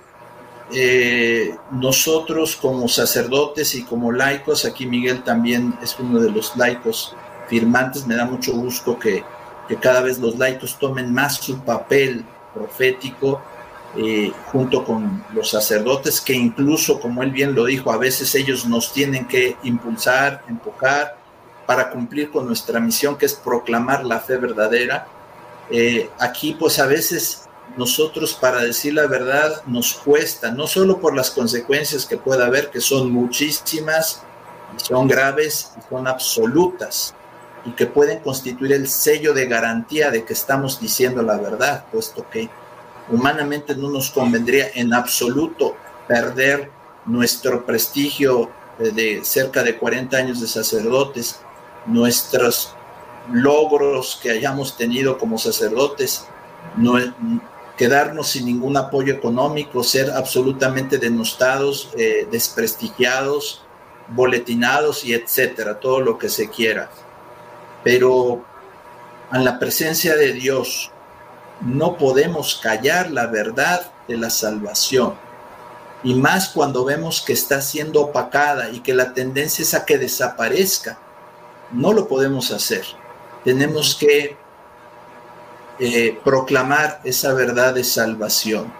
eh, nosotros como sacerdotes y como laicos, aquí Miguel también es uno de los laicos firmantes, me da mucho gusto que, cada vez los laicos tomen más su papel profético eh, junto con los sacerdotes, que incluso, como él bien lo dijo, a veces ellos nos tienen que impulsar, empujar para cumplir con nuestra misión, que es proclamar la fe verdadera. Eh, aquí, pues a veces nosotros para decir la verdad nos cuesta, no solo por las consecuencias que pueda haber, que son muchísimas, son graves y son absolutas, y que pueden constituir el sello de garantía de que estamos diciendo la verdad, puesto que humanamente no nos convendría en absoluto perder nuestro prestigio de cerca de 40 años de sacerdotes, nuestros logros que hayamos tenido como sacerdotes, no, quedarnos sin ningún apoyo económico, ser absolutamente denostados, eh, desprestigiados, boletinados y etcétera, todo lo que se quiera. Pero en la presencia de Dios no podemos callar la verdad de la salvación. Y más cuando vemos que está siendo opacada y que la tendencia es a que desaparezca. No lo podemos hacer. Tenemos que eh, proclamar esa verdad de salvación.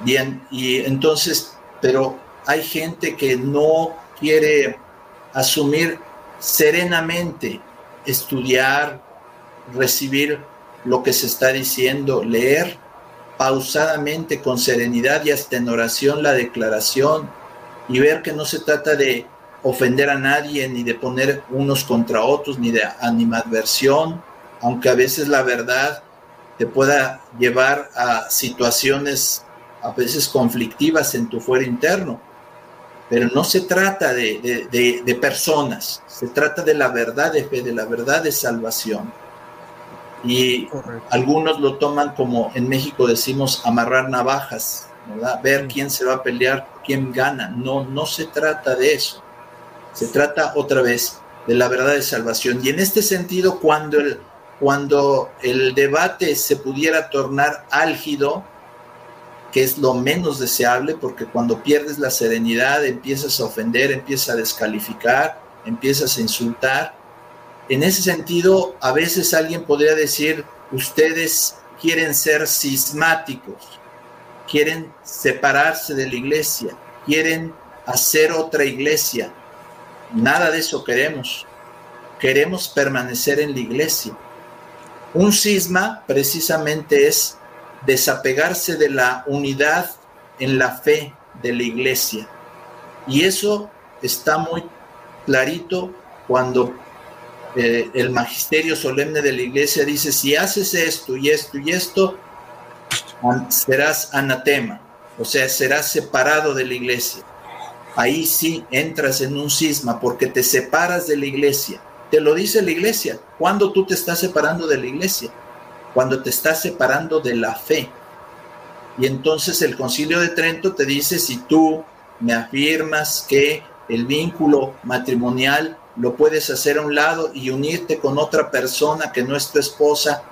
Bien, y entonces, pero hay gente que no quiere asumir serenamente, estudiar, recibir lo que se está diciendo, leer pausadamente, con serenidad y hasta en oración la declaración y ver que no se trata de ofender a nadie, ni de poner unos contra otros, ni de animadversión, aunque a veces la verdad te pueda llevar a situaciones a veces conflictivas en tu fuero interno. Pero no se trata de, de, personas, se trata de la verdad de fe, de la verdad de salvación. Y algunos lo toman como en México decimos amarrar navajas, ¿verdad? ver quién se va a pelear, quién gana. No, no se trata de eso. Se trata otra vez de la verdad de salvación. Y en este sentido, cuando el, cuando el debate se pudiera tornar álgido, que es lo menos deseable, porque cuando pierdes la serenidad empiezas a ofender, empiezas a descalificar, empiezas a insultar. En ese sentido, a veces alguien podría decir, ustedes quieren ser sismáticos, quieren separarse de la iglesia, quieren hacer otra iglesia. Nada de eso queremos. Queremos permanecer en la iglesia. Un cisma precisamente es desapegarse de la unidad en la fe de la iglesia. Y eso está muy clarito cuando eh, el magisterio solemne de la iglesia dice, si haces esto y esto y esto, serás anatema, o sea, serás separado de la iglesia. Ahí sí entras en un cisma porque te separas de la iglesia te lo dice la iglesia. Cuando tú te estás separando de la iglesia, cuando te estás separando de la fe. Y entonces el concilio de Trento te dice, si tú me afirmas que el vínculo matrimonial lo puedes hacer a un lado y unirte con otra persona que no es tu esposa,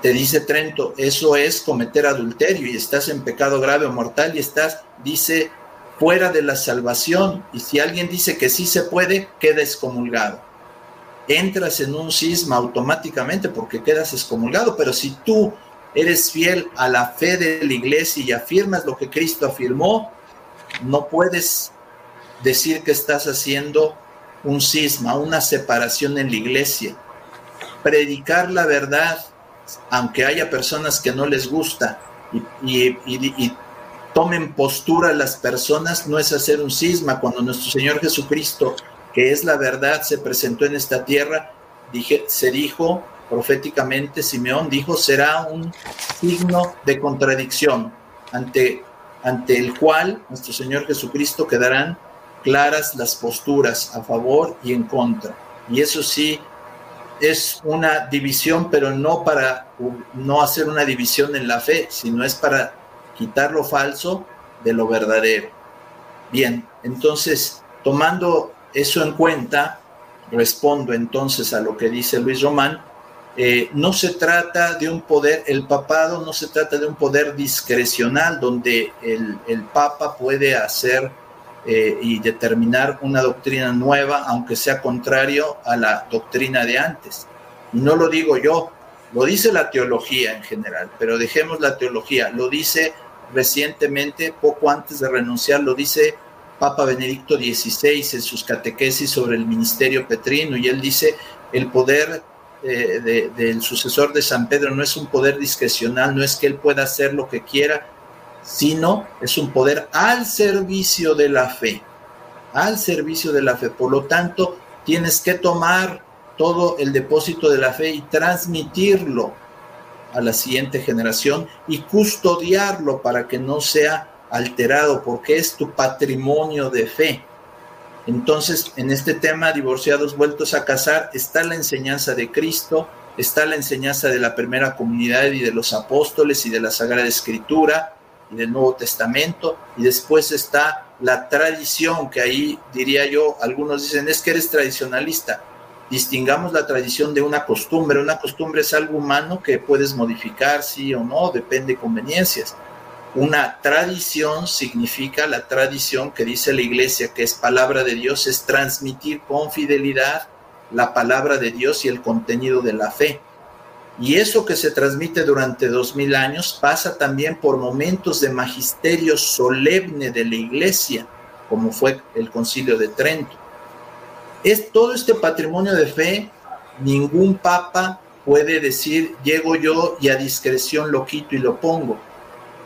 te dice Trento, eso es cometer adulterio y estás en pecado grave o mortal y estás, dice fuera de la salvación. Y si alguien dice que sí se puede, queda excomulgado. Entras en un cisma automáticamente porque quedas excomulgado, pero si tú eres fiel a la fe de la iglesia y afirmas lo que Cristo afirmó, no puedes decir que estás haciendo un cisma, una separación en la iglesia. Predicar la verdad, aunque haya personas que no les gusta, y, tomen postura las personas, no es hacer un cisma. Cuando nuestro Señor Jesucristo, que es la verdad, se presentó en esta tierra, dije, se dijo proféticamente, Simeón dijo, será un signo de contradicción ante, ante el cual nuestro Señor Jesucristo quedarán claras las posturas a favor y en contra. Y eso sí es una división, pero no para no hacer una división en la fe, sino es para quitar lo falso de lo verdadero. Bien, entonces, tomando eso en cuenta, respondo entonces a lo que dice Luis Román, eh, no se trata de un poder, el papado no se trata de un poder discrecional donde el, papa puede hacer eh, y determinar una doctrina nueva, aunque sea contrario a la doctrina de antes. No lo digo yo, lo dice la teología en general, pero dejemos la teología, lo dice recientemente, poco antes de renunciar, lo dice Papa Benedicto XVI en sus catequesis sobre el ministerio petrino, y él dice, el poder eh, del sucesor de San Pedro no es un poder discrecional, no es que él pueda hacer lo que quiera, sino es un poder al servicio de la fe, al servicio de la fe. Por lo tanto, tienes que tomar todo el depósito de la fe y transmitirlo a la siguiente generación y custodiarlo para que no sea alterado, porque es tu patrimonio de fe. Entonces, en este tema, divorciados vueltos a casar, está la enseñanza de Cristo, está la enseñanza de la primera comunidad y de los apóstoles y de la Sagrada Escritura y del Nuevo Testamento, y después está la tradición, que ahí diría yo, algunos dicen, es que eres tradicionalista. Distingamos la tradición de una costumbre. Una costumbre es algo humano que puedes modificar, sí o no, depende de conveniencias. Una tradición significa la tradición que dice la iglesia, que es palabra de Dios, es transmitir con fidelidad la palabra de Dios y el contenido de la fe. Y eso que se transmite durante dos mil años pasa también por momentos de magisterio solemne de la iglesia, como fue el concilio de Trento. Es todo este patrimonio de fe, ningún papa puede decir, llego yo y a discreción lo quito y lo pongo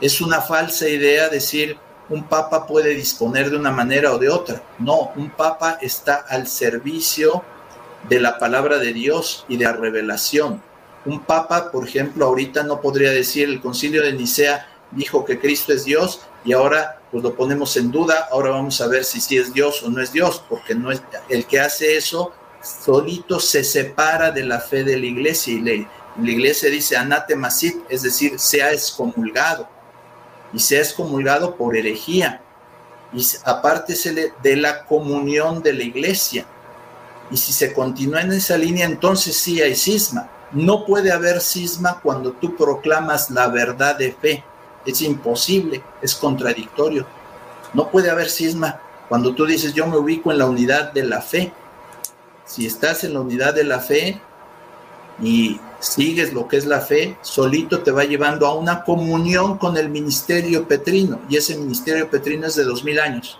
es una falsa idea decir un papa puede disponer de una manera o de otra. No, un papa está al servicio de la palabra de Dios y de la revelación. Un papa, por ejemplo, ahorita no podría decir el concilio de Nicea dijo que Cristo es Dios y ahora pues lo ponemos en duda, ahora vamos a ver si sí es Dios o no es Dios, porque no es el que hace eso solito se separa de la fe de la iglesia y la, iglesia dice anatemasit, es decir, se ha excomulgado y sea excomulgado por herejía. Y aparte de la comunión de la iglesia. Y si se continúa en esa línea, entonces sí hay cisma. No puede haber cisma cuando tú proclamas la verdad de fe. Es imposible, es contradictorio. No puede haber cisma cuando tú dices yo me ubico en la unidad de la fe. Si estás en la unidad de la fe y sigues lo que es la fe, solito te va llevando a una comunión con el ministerio petrino. Y ese ministerio petrino es de dos mil años.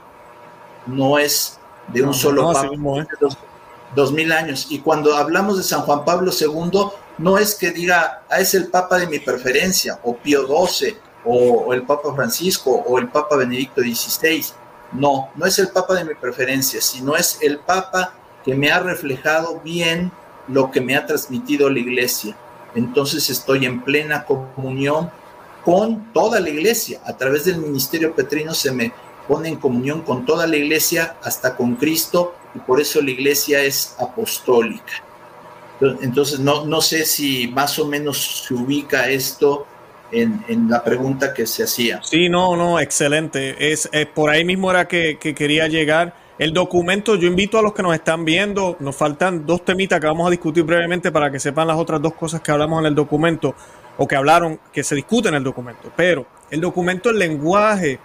No es de un solo papa, ¿eh? dos, mil años. Y cuando hablamos de San Juan Pablo II, no es que diga, ah, es el papa de mi preferencia, o Pío XII, o, el Papa Francisco, o el Papa Benedicto XVI. No, no es el papa de mi preferencia, sino es el papa que me ha reflejado bien lo que me ha transmitido la iglesia. Entonces estoy en plena comunión con toda la iglesia. A través del ministerio petrino se me pone en comunión con toda la iglesia, hasta con Cristo, y por eso la iglesia es apostólica. Entonces, no, no sé si más o menos se ubica esto en, la pregunta que se hacía. Sí, no, no, excelente. Es, eh, por ahí mismo era que, que quería llegar el documento, yo invito a los que nos están viendo, nos faltan dos temitas que vamos a discutir brevemente para que sepan las otras dos cosas que hablamos en el documento o que hablaron, que se discuten en el documento. Pero el documento, el lenguaje,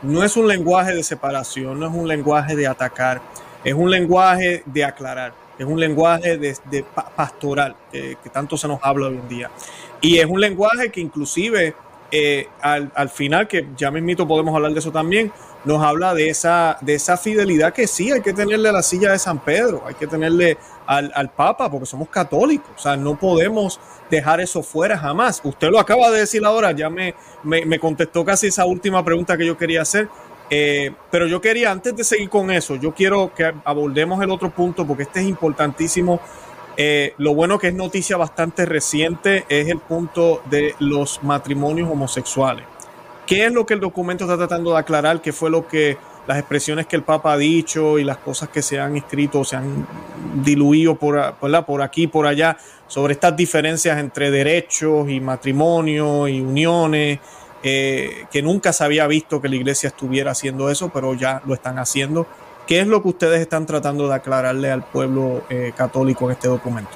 no es un lenguaje de separación, no es un lenguaje de atacar, es un lenguaje de aclarar, es un lenguaje de, pastoral, que tanto se nos habla hoy en día. Y es un lenguaje que inclusive eh, al, al, final, que ya mismito podemos hablar de eso también, nos habla de esa, de esa fidelidad que sí, hay que tenerle a la silla de San Pedro, hay que tenerle al, al, Papa, porque somos católicos, o sea, no podemos dejar eso fuera jamás. Usted lo acaba de decir ahora, ya me, me, contestó casi esa última pregunta que yo quería hacer, eh, pero yo quería, antes de seguir con eso, yo quiero que abordemos el otro punto, porque este es importantísimo eh, lo bueno que es noticia bastante reciente es el punto de los matrimonios homosexuales. ¿Qué es lo que el documento está tratando de aclarar? ¿Qué fue lo que las expresiones que el Papa ha dicho y las cosas que se han escrito, se han diluido por, por aquí por allá sobre estas diferencias entre derechos y matrimonio y uniones? Eh, que nunca se había visto que la iglesia estuviera haciendo eso, pero ya lo están haciendo. ¿Qué es lo que ustedes están tratando de aclararle al pueblo eh, católico en este documento?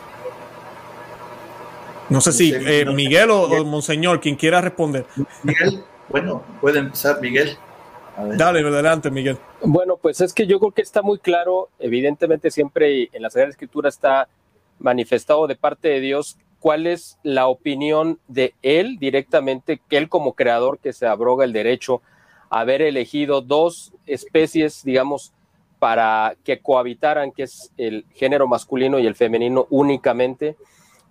No sé si eh, Miguel o, Monseñor, quien quiera responder. Miguel, bueno, puede empezar Miguel. Dale, adelante, Miguel. Bueno, pues es que yo creo que está muy claro, evidentemente siempre en la Sagrada Escritura está manifestado de parte de Dios cuál es la opinión de Él directamente, que Él como creador que se abroga el derecho a haber elegido dos especies, digamos, para que cohabitaran, que es el género masculino y el femenino únicamente,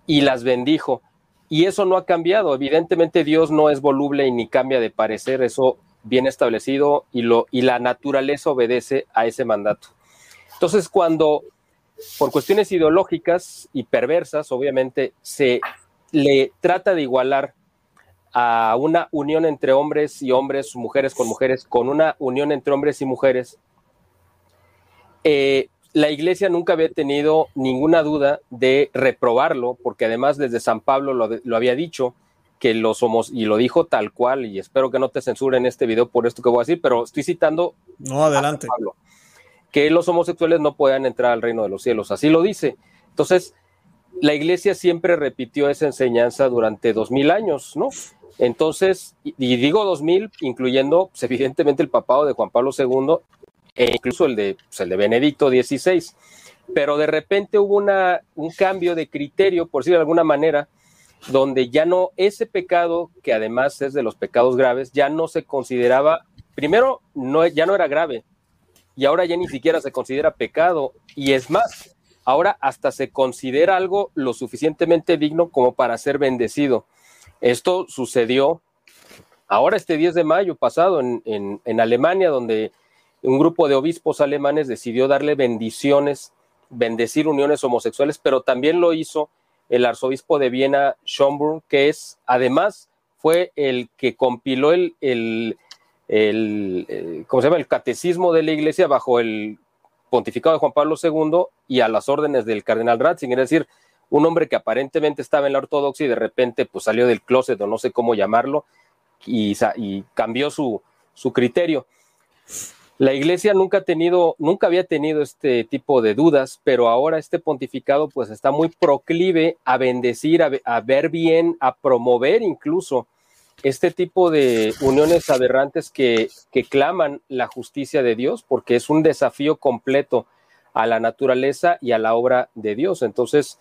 y las bendijo. Y eso no ha cambiado. Evidentemente Dios no es voluble y ni cambia de parecer, eso bien establecido y, lo, y la naturaleza obedece a ese mandato. Entonces, cuando por cuestiones ideológicas y perversas, obviamente, se le trata de igualar a una unión entre hombres y hombres, mujeres con mujeres, con una unión entre hombres y mujeres, eh, la iglesia nunca había tenido ninguna duda de reprobarlo, porque además desde San Pablo lo, había dicho, que los somos, y lo dijo tal cual, y espero que no te censuren este video por esto que voy a decir, pero estoy citando. No, adelante. Pablo, que los homosexuales no puedan entrar al reino de los cielos, así lo dice. Entonces, la iglesia siempre repitió esa enseñanza durante dos mil años, ¿no? Entonces, y, digo dos mil, incluyendo pues, evidentemente el papado de Juan Pablo II e incluso el de, pues, el de Benedicto XVI. Pero de repente hubo una, un cambio de criterio, por decirlo de alguna manera, donde ya no ese pecado, que además es de los pecados graves, ya no se consideraba, primero, no, ya no era grave, y ahora ya ni siquiera se considera pecado, y es más, ahora hasta se considera algo lo suficientemente digno como para ser bendecido. Esto sucedió ahora este 10 de mayo pasado en, en, Alemania, donde un grupo de obispos alemanes decidió darle bendiciones, bendecir uniones homosexuales, pero también lo hizo el arzobispo de Viena, Schomburg, que es además fue el que compiló el, el, el, eh, ¿cómo se llama? el catecismo de la iglesia bajo el pontificado de Juan Pablo II y a las órdenes del cardenal Ratzinger, es decir, un hombre que aparentemente estaba en la ortodoxia y de repente pues salió del closet o no sé cómo llamarlo y, y cambió su, su criterio. La iglesia nunca ha tenido, nunca había tenido este tipo de dudas, pero ahora este pontificado pues está muy proclive a bendecir, a, a ver bien, a promover incluso este tipo de uniones aberrantes que, claman la justicia de Dios, porque es un desafío completo a la naturaleza y a la obra de Dios. Entonces,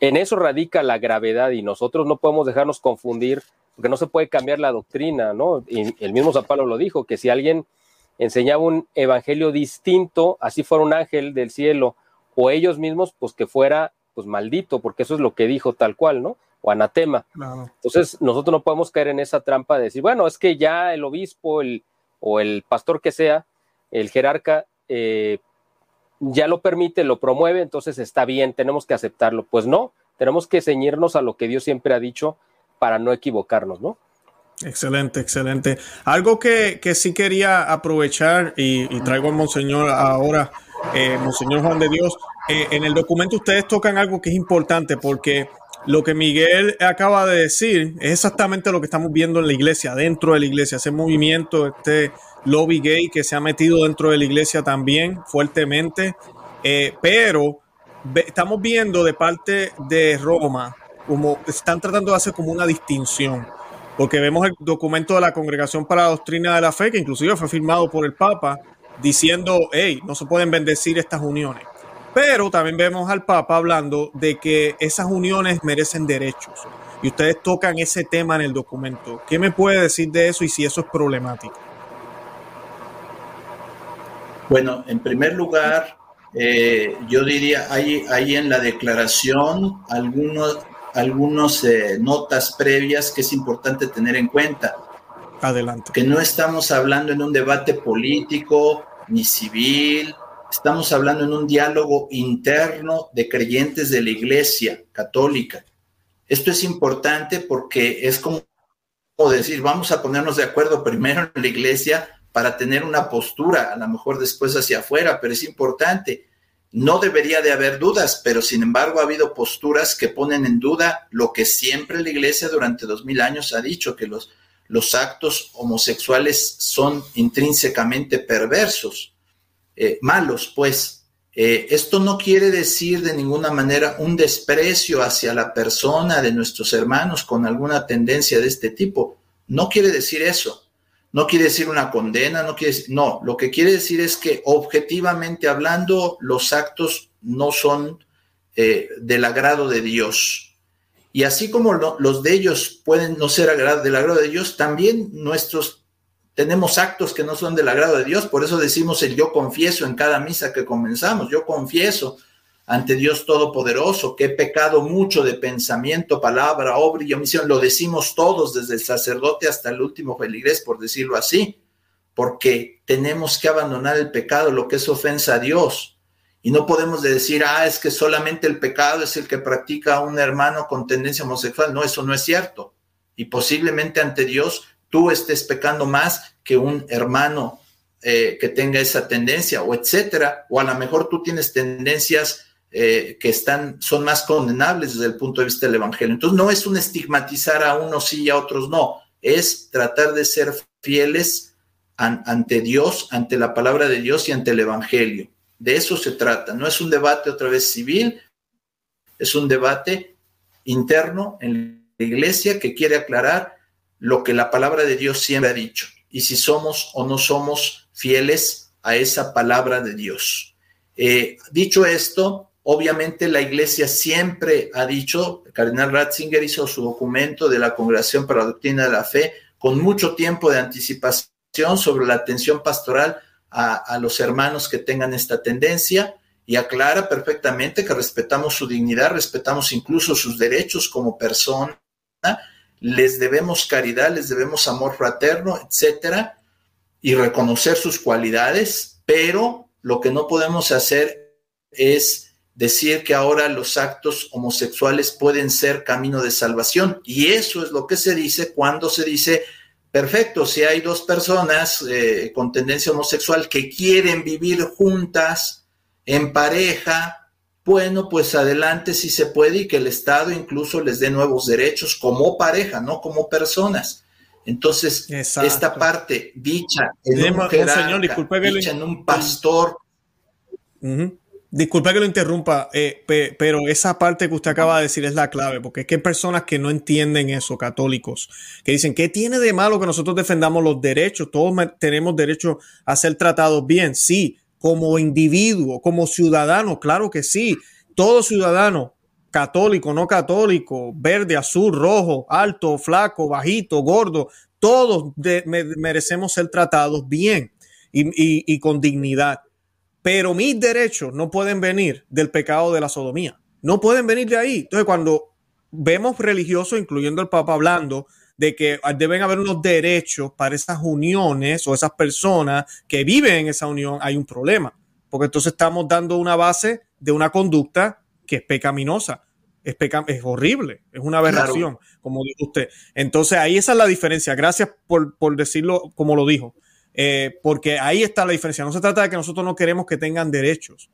en eso radica la gravedad y nosotros no podemos dejarnos confundir, porque no se puede cambiar la doctrina, ¿no? Y el mismo San Pablo lo dijo, que si alguien enseñaba un evangelio distinto, así fuera un ángel del cielo, o ellos mismos, pues que fuera pues maldito, porque eso es lo que dijo tal cual, ¿no? o anatema. Entonces, nosotros no podemos caer en esa trampa de decir, bueno, es que ya el obispo el, o el pastor que sea, el jerarca, eh, ya lo permite, lo promueve, entonces está bien, tenemos que aceptarlo. Pues no, tenemos que ceñirnos a lo que Dios siempre ha dicho para no equivocarnos, ¿no? Excelente, excelente. Algo que, sí quería aprovechar y, traigo al Monseñor ahora, eh, Monseñor Juan de Dios, eh, en el documento ustedes tocan algo que es importante porque lo que Miguel acaba de decir es exactamente lo que estamos viendo en la iglesia, dentro de la iglesia, ese movimiento, este lobby gay que se ha metido dentro de la iglesia también fuertemente, eh, pero estamos viendo de parte de Roma como están tratando de hacer como una distinción, porque vemos el documento de la Congregación para la Doctrina de la Fe, que inclusive fue firmado por el Papa, diciendo, hey, no se pueden bendecir estas uniones. Pero también vemos al Papa hablando de que esas uniones merecen derechos. Y ustedes tocan ese tema en el documento. ¿Qué me puede decir de eso y si eso es problemático? Bueno, en primer lugar, eh, yo diría, hay, hay en la declaración algunos, algunos eh, notas previas que es importante tener en cuenta. Adelante. Que no estamos hablando en un debate político ni civil, Estamos hablando en un diálogo interno de creyentes de la Iglesia Católica. Esto es importante porque es como decir, vamos a ponernos de acuerdo primero en la Iglesia para tener una postura, a lo mejor después hacia afuera, pero es importante. No debería de haber dudas, pero sin embargo ha habido posturas que ponen en duda lo que siempre la Iglesia durante dos mil años ha dicho, que los, los actos homosexuales son intrínsecamente perversos. Eh, malos, pues. Eh, esto no quiere decir de ninguna manera un desprecio hacia la persona de nuestros hermanos con alguna tendencia de este tipo. No quiere decir eso. No quiere decir una condena, no quiere no, lo que quiere decir es que objetivamente hablando los actos no son eh, del agrado de Dios. Y así como los de ellos pueden no ser del agrado de Dios, también nuestros tenemos actos que no son del agrado de Dios, por eso decimos el yo confieso en cada misa que comenzamos, yo confieso ante Dios Todopoderoso que he pecado mucho de pensamiento, palabra, obra y omisión, lo decimos todos, desde el sacerdote hasta el último feligrés, por decirlo así, porque tenemos que abandonar el pecado, lo que es ofensa a Dios. Y no podemos decir, ah, es que solamente el pecado es el que practica un hermano con tendencia homosexual. No, eso no es cierto. Y posiblemente ante Dios tú estés pecando más que un hermano eh, que tenga esa tendencia o etcétera, o a lo mejor tú tienes tendencias eh, que están, son más condenables desde el punto de vista del Evangelio. Entonces no es un estigmatizar a unos sí y a otros no, es tratar de ser fieles ante Dios, ante la palabra de Dios y ante el Evangelio. De eso se trata. No es un debate otra vez civil, es un debate interno en la iglesia que quiere aclarar lo que la palabra de Dios siempre ha dicho y si somos o no somos fieles a esa palabra de Dios. Eh, dicho esto, obviamente la iglesia siempre ha dicho, el cardenal Ratzinger hizo su documento de la Congregación para la Doctrina de la Fe con mucho tiempo de anticipación sobre la atención pastoral a, los hermanos que tengan esta tendencia y aclara perfectamente que respetamos su dignidad, respetamos incluso sus derechos como persona, les debemos caridad, les debemos amor fraterno, etcétera, y reconocer sus cualidades, pero lo que no podemos hacer es decir que ahora los actos homosexuales pueden ser camino de salvación. Y eso es lo que se dice cuando se dice perfecto, si hay dos personas eh, con tendencia homosexual que quieren vivir juntas, en pareja, bueno, pues adelante si se puede y que el Estado incluso les dé nuevos derechos como pareja, no como personas. Entonces, esta parte dicha en un, señor, dicha en un pastor, Disculpa que lo interrumpa, eh, pero esa parte que usted acaba de decir es la clave, porque es que hay personas que no entienden eso, católicos, que dicen, ¿qué tiene de malo que nosotros defendamos los derechos? Todos tenemos derecho a ser tratados bien, sí, como individuo, como ciudadano, claro que sí, todo ciudadano, católico, no católico, verde, azul, rojo, alto, flaco, bajito, gordo, todos merecemos ser tratados bien y con dignidad pero mis derechos no pueden venir del pecado de la sodomía. No pueden venir de ahí. Entonces, cuando vemos religiosos, incluyendo el Papa, hablando de que deben haber unos derechos para esas uniones o esas personas que viven en esa unión, hay un problema. Porque entonces estamos dando una base de una conducta que es pecaminosa. Es, es horrible, es una aberración, como dijo usted. Entonces ahí esa es la diferencia. Gracias por, por decirlo como lo dijo. Eh, porque ahí está la diferencia. No se trata de que nosotros no queremos que tengan derechos.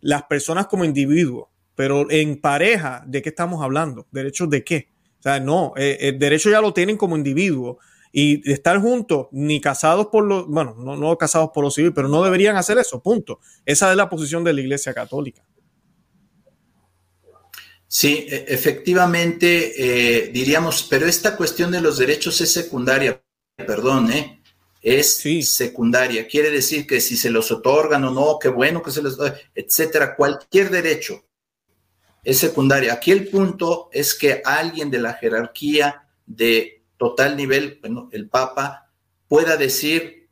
Las personas como individuos, pero en pareja, ¿de qué estamos hablando? ¿Derechos de qué? O sea, no, eh, el derecho ya lo tienen como individuo y estar juntos, ni casados por lo, bueno, no, casados por lo civil, pero no deberían hacer eso, punto. Esa es la posición de la Iglesia Católica. Sí, e, efectivamente, eh, diríamos, pero esta cuestión de los derechos es secundaria, perdón, ¿eh? Es secundaria. Quiere decir que si se los otorgan o no, qué bueno que se les doy, etcétera, cualquier derecho es secundaria. Aquí el punto es que alguien de la jerarquía de total nivel, bueno, el Papa, pueda decir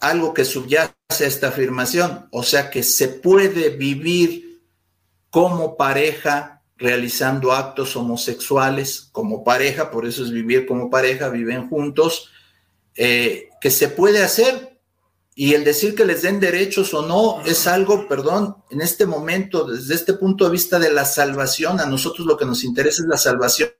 algo que subyace a esta afirmación, o sea que se puede vivir como pareja realizando actos homosexuales como pareja, por eso es vivir como pareja, viven juntos, eh, que se puede hacer y el decir que les den derechos o no es algo, perdón, en este momento, desde este punto de vista de la salvación, a nosotros lo que nos interesa es la salvación.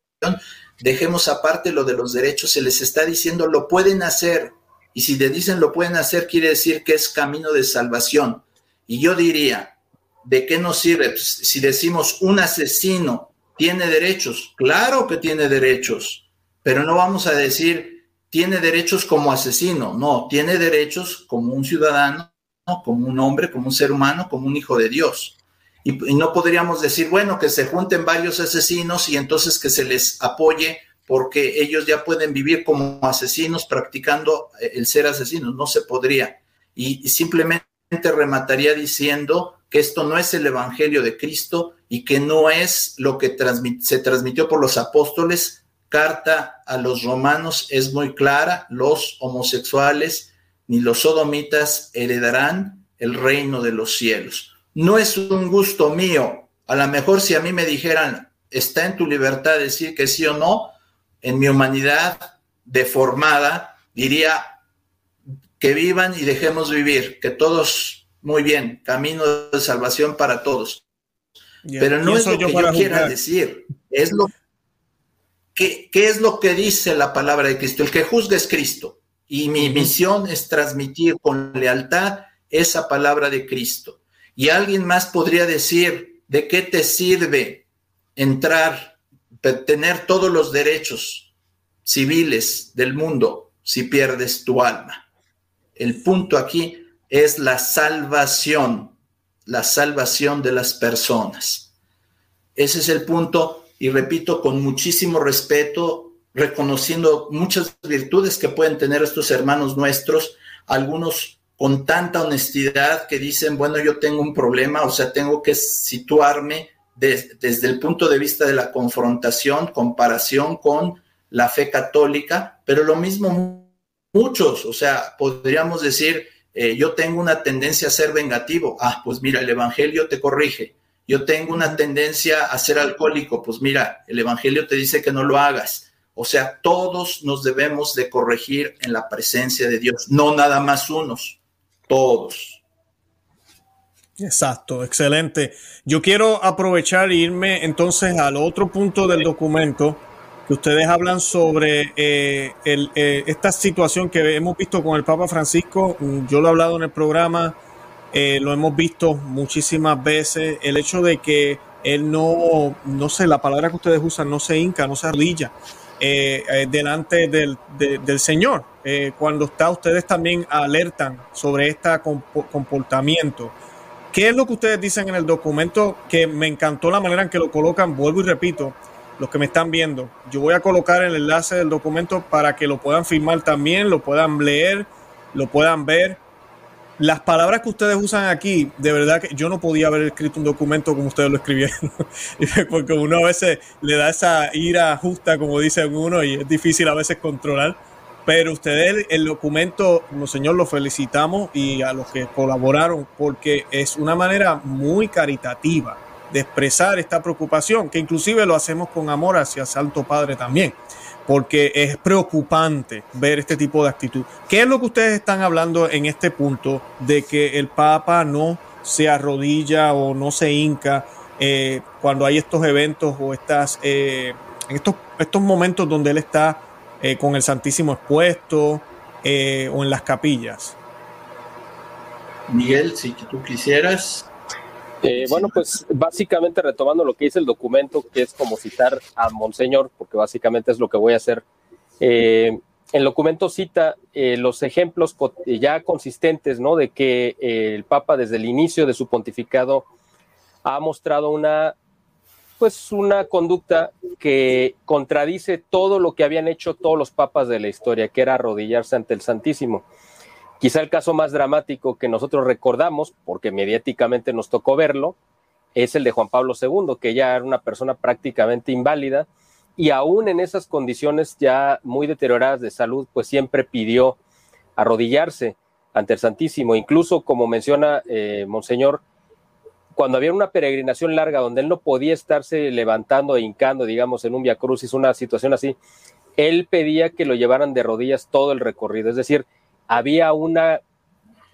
Dejemos aparte lo de los derechos, se les está diciendo lo pueden hacer. Y si le dicen lo pueden hacer, quiere decir que es camino de salvación. Y yo diría, ¿de qué nos sirve? Pues, si decimos un asesino tiene derechos, claro que tiene derechos, pero no vamos a decir tiene derechos como asesino, no, tiene derechos como un ciudadano, como un hombre, como un ser humano, como un hijo de Dios. Y, no podríamos decir, bueno, que se junten varios asesinos y entonces que se les apoye porque ellos ya pueden vivir como asesinos practicando eh, el ser asesinos. No se podría. Y, simplemente remataría diciendo que esto no es el Evangelio de Cristo y que no es lo que se transmitió por los apóstoles, carta a los romanos es muy clara, los homosexuales ni los sodomitas heredarán el reino de los cielos. No es un gusto mío, a lo mejor si a mí me dijeran, está en tu libertad decir que sí o no, en mi humanidad deformada, diría que vivan y dejemos vivir, que todos, muy bien, camino de salvación para todos. Pero no es lo que yo quiera decir, es lo ¿Qué, es lo que dice la palabra de Cristo? El que juzga es Cristo. y mi misión es transmitir con lealtad esa palabra de Cristo. Y alguien más podría decir, ¿de qué te sirve entrar, tener todos los derechos civiles del mundo si pierdes tu alma? El punto aquí es la salvación, la salvación de las personas. Ese es el punto y repito con muchísimo respeto reconociendo muchas virtudes que pueden tener estos hermanos nuestros, algunos con tanta honestidad que dicen, bueno, yo tengo un problema, o sea, tengo que situarme desde el punto de vista de la confrontación, comparación con la fe católica, pero lo mismo muchos, o sea, podríamos decir, eh, yo tengo una tendencia a ser vengativo, ah, pues mira, el Evangelio te corrige, yo tengo una tendencia a ser alcohólico, pues mira, el Evangelio te dice que no lo hagas, o sea, todos nos debemos de corregir en la presencia de Dios, no nada más unos, todos. Exacto, excelente. Yo quiero aprovechar e irme entonces al otro punto del documento que ustedes hablan sobre eh, eh, esta situación que hemos visto con el Papa Francisco. Yo lo he hablado en el programa, eh, lo hemos visto muchísimas veces, el hecho de que él no, no sé, la palabra que ustedes usan, no se hinca, no se arrodilla eh, eh, delante del, del Señor. Cuando está, ustedes también alertan sobre este comportamiento. ¿Qué es lo que ustedes dicen en el documento? Que me encantó la manera en que lo colocan, vuelvo y repito, los que me están viendo. Yo voy a colocar el enlace del documento para que lo puedan firmar también, lo puedan leer, lo puedan ver las palabras que ustedes usan aquí, de verdad que yo no podía haber escrito un documento como ustedes lo escribieron, porque uno a veces le da esa ira justa, como dicen uno, y es difícil a veces controlar. Pero ustedes, el documento, señor, lo felicitamos y a los que colaboraron, porque es una manera muy caritativa de expresar esta preocupación, que inclusive lo hacemos con amor hacia Santo Padre también porque es preocupante ver este tipo de actitud. ¿Qué es lo que ustedes están hablando en este punto de que el Papa no se arrodilla o no se hinca eh, cuando hay estos eventos o estas, eh, estos, estos momentos donde él está eh, con el Santísimo expuesto o en las capillas? Miguel, si tú quisieras. Eh, bueno, pues básicamente retomando lo que dice el documento, que es como citar a Monseñor, porque básicamente es lo que voy a hacer. Eh, el documento cita eh, los ejemplos ya consistentes, ¿no? De que el Papa desde el inicio de su pontificado ha mostrado una, pues una conducta que contradice todo lo que habían hecho todos los papas de la historia, que era arrodillarse ante el Santísimo. Quizá el caso más dramático que nosotros recordamos, porque mediáticamente nos tocó verlo, es el de Juan Pablo II, que ya era una persona prácticamente inválida y aún en esas condiciones ya muy deterioradas de salud, pues siempre pidió arrodillarse ante el Santísimo. Incluso, como menciona eh, Monseñor, cuando había una peregrinación larga donde él no podía estarse levantando e hincando, digamos, en un Via Crucis, una situación así, él pedía que lo llevaran de rodillas todo el recorrido. Es decir, había una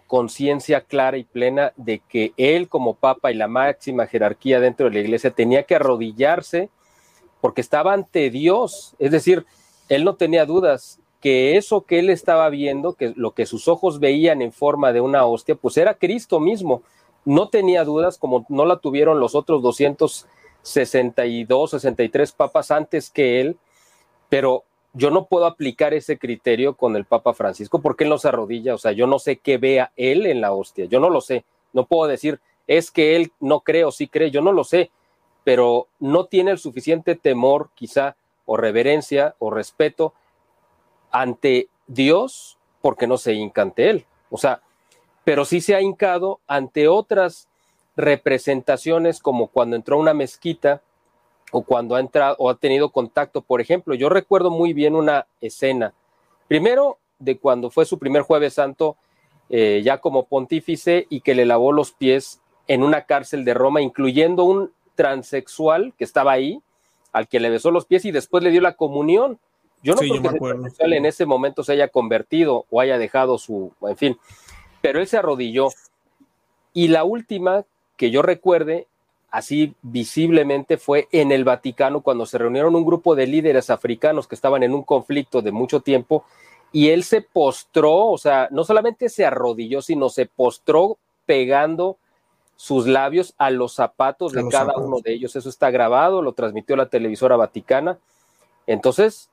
conciencia clara y plena de que él como papa y la máxima jerarquía dentro de la iglesia tenía que arrodillarse porque estaba ante Dios, es decir, él no tenía dudas que eso que él estaba viendo, que lo que sus ojos veían en forma de una hostia, pues era Cristo mismo. No tenía dudas como no la tuvieron los otros 262, 63 papas antes que él, pero yo no puedo aplicar ese criterio con el Papa Francisco porque él no se arrodilla, o sea, yo no sé qué vea él en la hostia, yo no lo sé, no puedo decir, es que él no cree o sí cree, yo no lo sé, pero no tiene el suficiente temor quizá o reverencia o respeto ante Dios porque no se hinca ante él, o sea, pero sí se ha hincado ante otras representaciones como cuando entró a una mezquita o cuando ha entrado o ha tenido contacto. Por ejemplo, yo recuerdo muy bien una escena, primero de cuando fue su primer jueves santo eh, ya como pontífice y que le lavó los pies en una cárcel de Roma, incluyendo un transexual que estaba ahí, al que le besó los pies y después le dio la comunión. Yo no creo que ese transexual en ese momento se haya convertido o haya dejado su, en fin, pero él se arrodilló. Y la última que yo recuerde así visiblemente fue en el Vaticano cuando se reunieron un grupo de líderes africanos que estaban en un conflicto de mucho tiempo y él se postró, o sea, no solamente se arrodilló, sino se postró pegando sus labios a los zapatos de cada uno de ellos. Eso está grabado, lo transmitió la televisora vaticana. Entonces,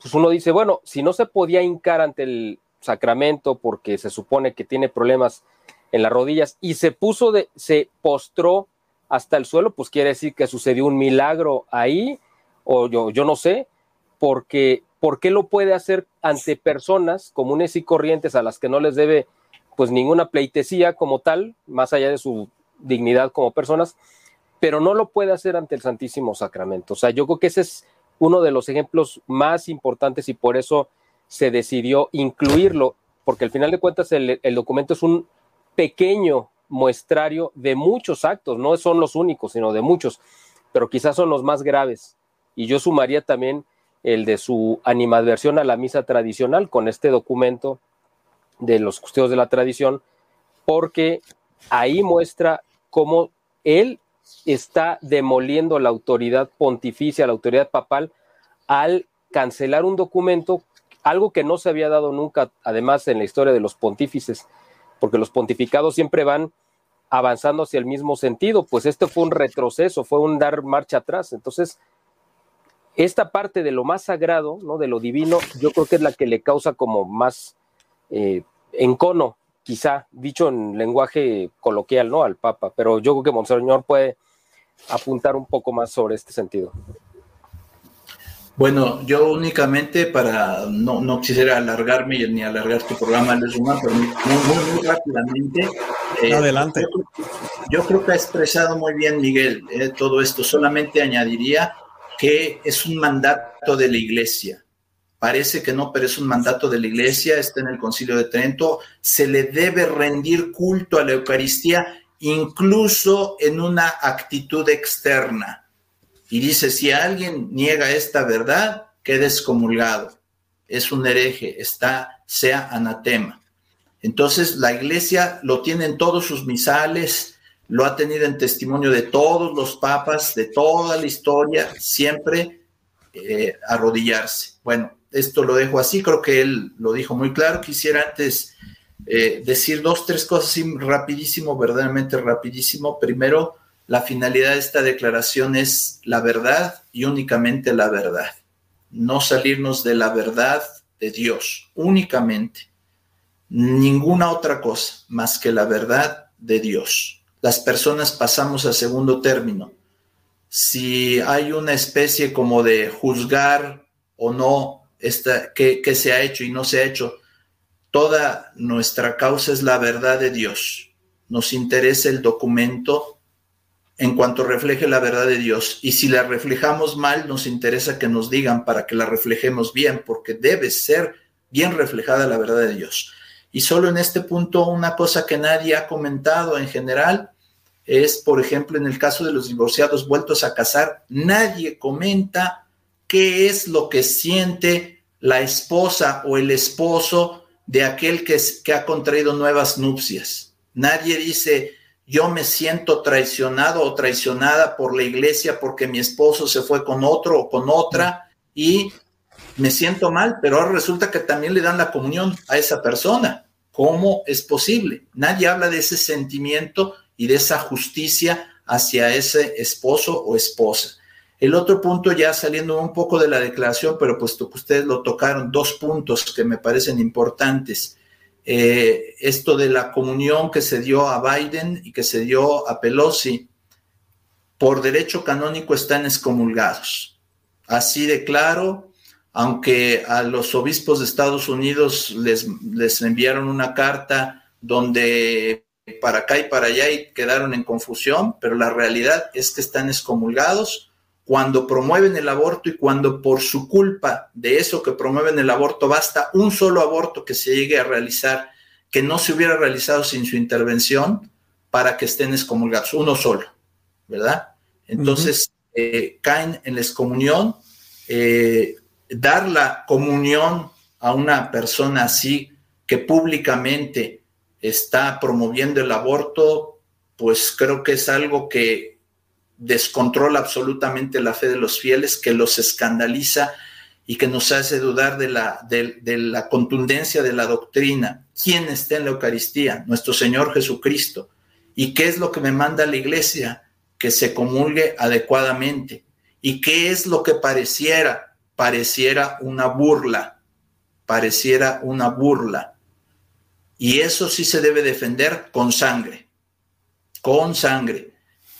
pues uno dice, bueno, si no se podía hincar ante el sacramento porque se supone que tiene problemas en las rodillas y se puso de, se postró hasta el suelo, pues quiere decir que sucedió un milagro ahí, o yo, yo no sé, porque ¿por qué lo puede hacer ante personas comunes y corrientes a las que no les debe pues ninguna pleitesía como tal, más allá de su dignidad como personas, pero no lo puede hacer ante el Santísimo Sacramento. O sea, yo creo que ese es uno de los ejemplos más importantes y por eso se decidió incluirlo, porque al final de cuentas el, el documento es un pequeño muestrario de muchos actos, no son los únicos, sino de muchos, pero quizás son los más graves. Y yo sumaría también el de su animadversión a la misa tradicional con este documento de los custodios de la tradición, porque ahí muestra cómo él está demoliendo la autoridad pontificia, la autoridad papal, al cancelar un documento, algo que no se había dado nunca, además, en la historia de los pontífices, porque los pontificados siempre van avanzando hacia el mismo sentido, pues esto fue un retroceso, fue un dar marcha atrás. Entonces, esta parte de lo más sagrado, ¿no? De lo divino, yo creo que es la que le causa como más eh, encono, quizá, dicho en lenguaje coloquial, ¿no? Al Papa, pero yo creo que Monseñor puede apuntar un poco más sobre este sentido. Bueno, yo únicamente para, no, no quisiera alargarme ni alargar tu programa, Les pero muy, muy, rápidamente. Eh, Adelante. Yo, creo que ha expresado muy bien Miguel eh, todo esto. Solamente añadiría que es un mandato de la iglesia. Parece que no, pero es un mandato de la iglesia, está en el concilio de Trento. Se le debe rendir culto a la Eucaristía, incluso en una actitud externa y dice, si alguien niega esta verdad, quede excomulgado. Es un hereje, está, sea anatema. Entonces la iglesia lo tiene en todos sus misales, lo ha tenido en testimonio de todos los papas, de toda la historia, siempre eh, arrodillarse. Bueno, esto lo dejo así, creo que él lo dijo muy claro. Quisiera antes eh, decir dos, tres cosas rapidísimo, verdaderamente rapidísimo. Primero, la finalidad de esta declaración es la verdad y únicamente la verdad. No salirnos de la verdad de Dios, únicamente. Ninguna otra cosa más que la verdad de Dios. Las personas pasamos a segundo término. Si hay una especie como de juzgar o no esta, qué, qué se ha hecho y no se ha hecho, toda nuestra causa es la verdad de Dios. Nos interesa el documento en cuanto refleje la verdad de Dios. Y si la reflejamos mal, nos interesa que nos digan para que la reflejemos bien, porque debe ser bien reflejada la verdad de Dios. Y solo en este punto, una cosa que nadie ha comentado en general es, por ejemplo, en el caso de los divorciados vueltos a casar, nadie comenta qué es lo que siente la esposa o el esposo de aquel que, que ha contraído nuevas nupcias. Nadie dice, yo me siento traicionado o traicionada por la iglesia porque mi esposo se fue con otro o con otra y me siento mal, pero ahora resulta que también le dan la comunión a esa persona. ¿Cómo es posible? Nadie habla de ese sentimiento y de esa justicia hacia ese esposo o esposa. El otro punto, ya saliendo un poco de la declaración, pero puesto que ustedes lo tocaron, dos puntos que me parecen importantes. Eh, esto de la comunión que se dio a Biden y que se dio a Pelosi, por derecho canónico están excomulgados. Así de claro, aunque a los obispos de Estados Unidos les, les enviaron una carta donde para acá y para allá y quedaron en confusión, pero la realidad es que están excomulgados cuando promueven el aborto y cuando por su culpa de eso que promueven el aborto basta un solo aborto que se llegue a realizar que no se hubiera realizado sin su intervención para que estén excomulgados, uno solo, ¿verdad? Entonces eh, caen en la excomunión, eh, dar la comunión a una persona así que públicamente está promoviendo el aborto, pues creo que es algo que descontrola absolutamente la fe de los fieles, que los escandaliza y que nos hace dudar de la, de, la contundencia de la doctrina. ¿Quién está en la Eucaristía? Nuestro Señor Jesucristo. ¿Y qué es lo que me manda la iglesia? Que se comulgue adecuadamente. ¿Y qué es lo que pareciera? Pareciera una burla, pareciera una burla. Y eso sí se debe defender con sangre, con sangre.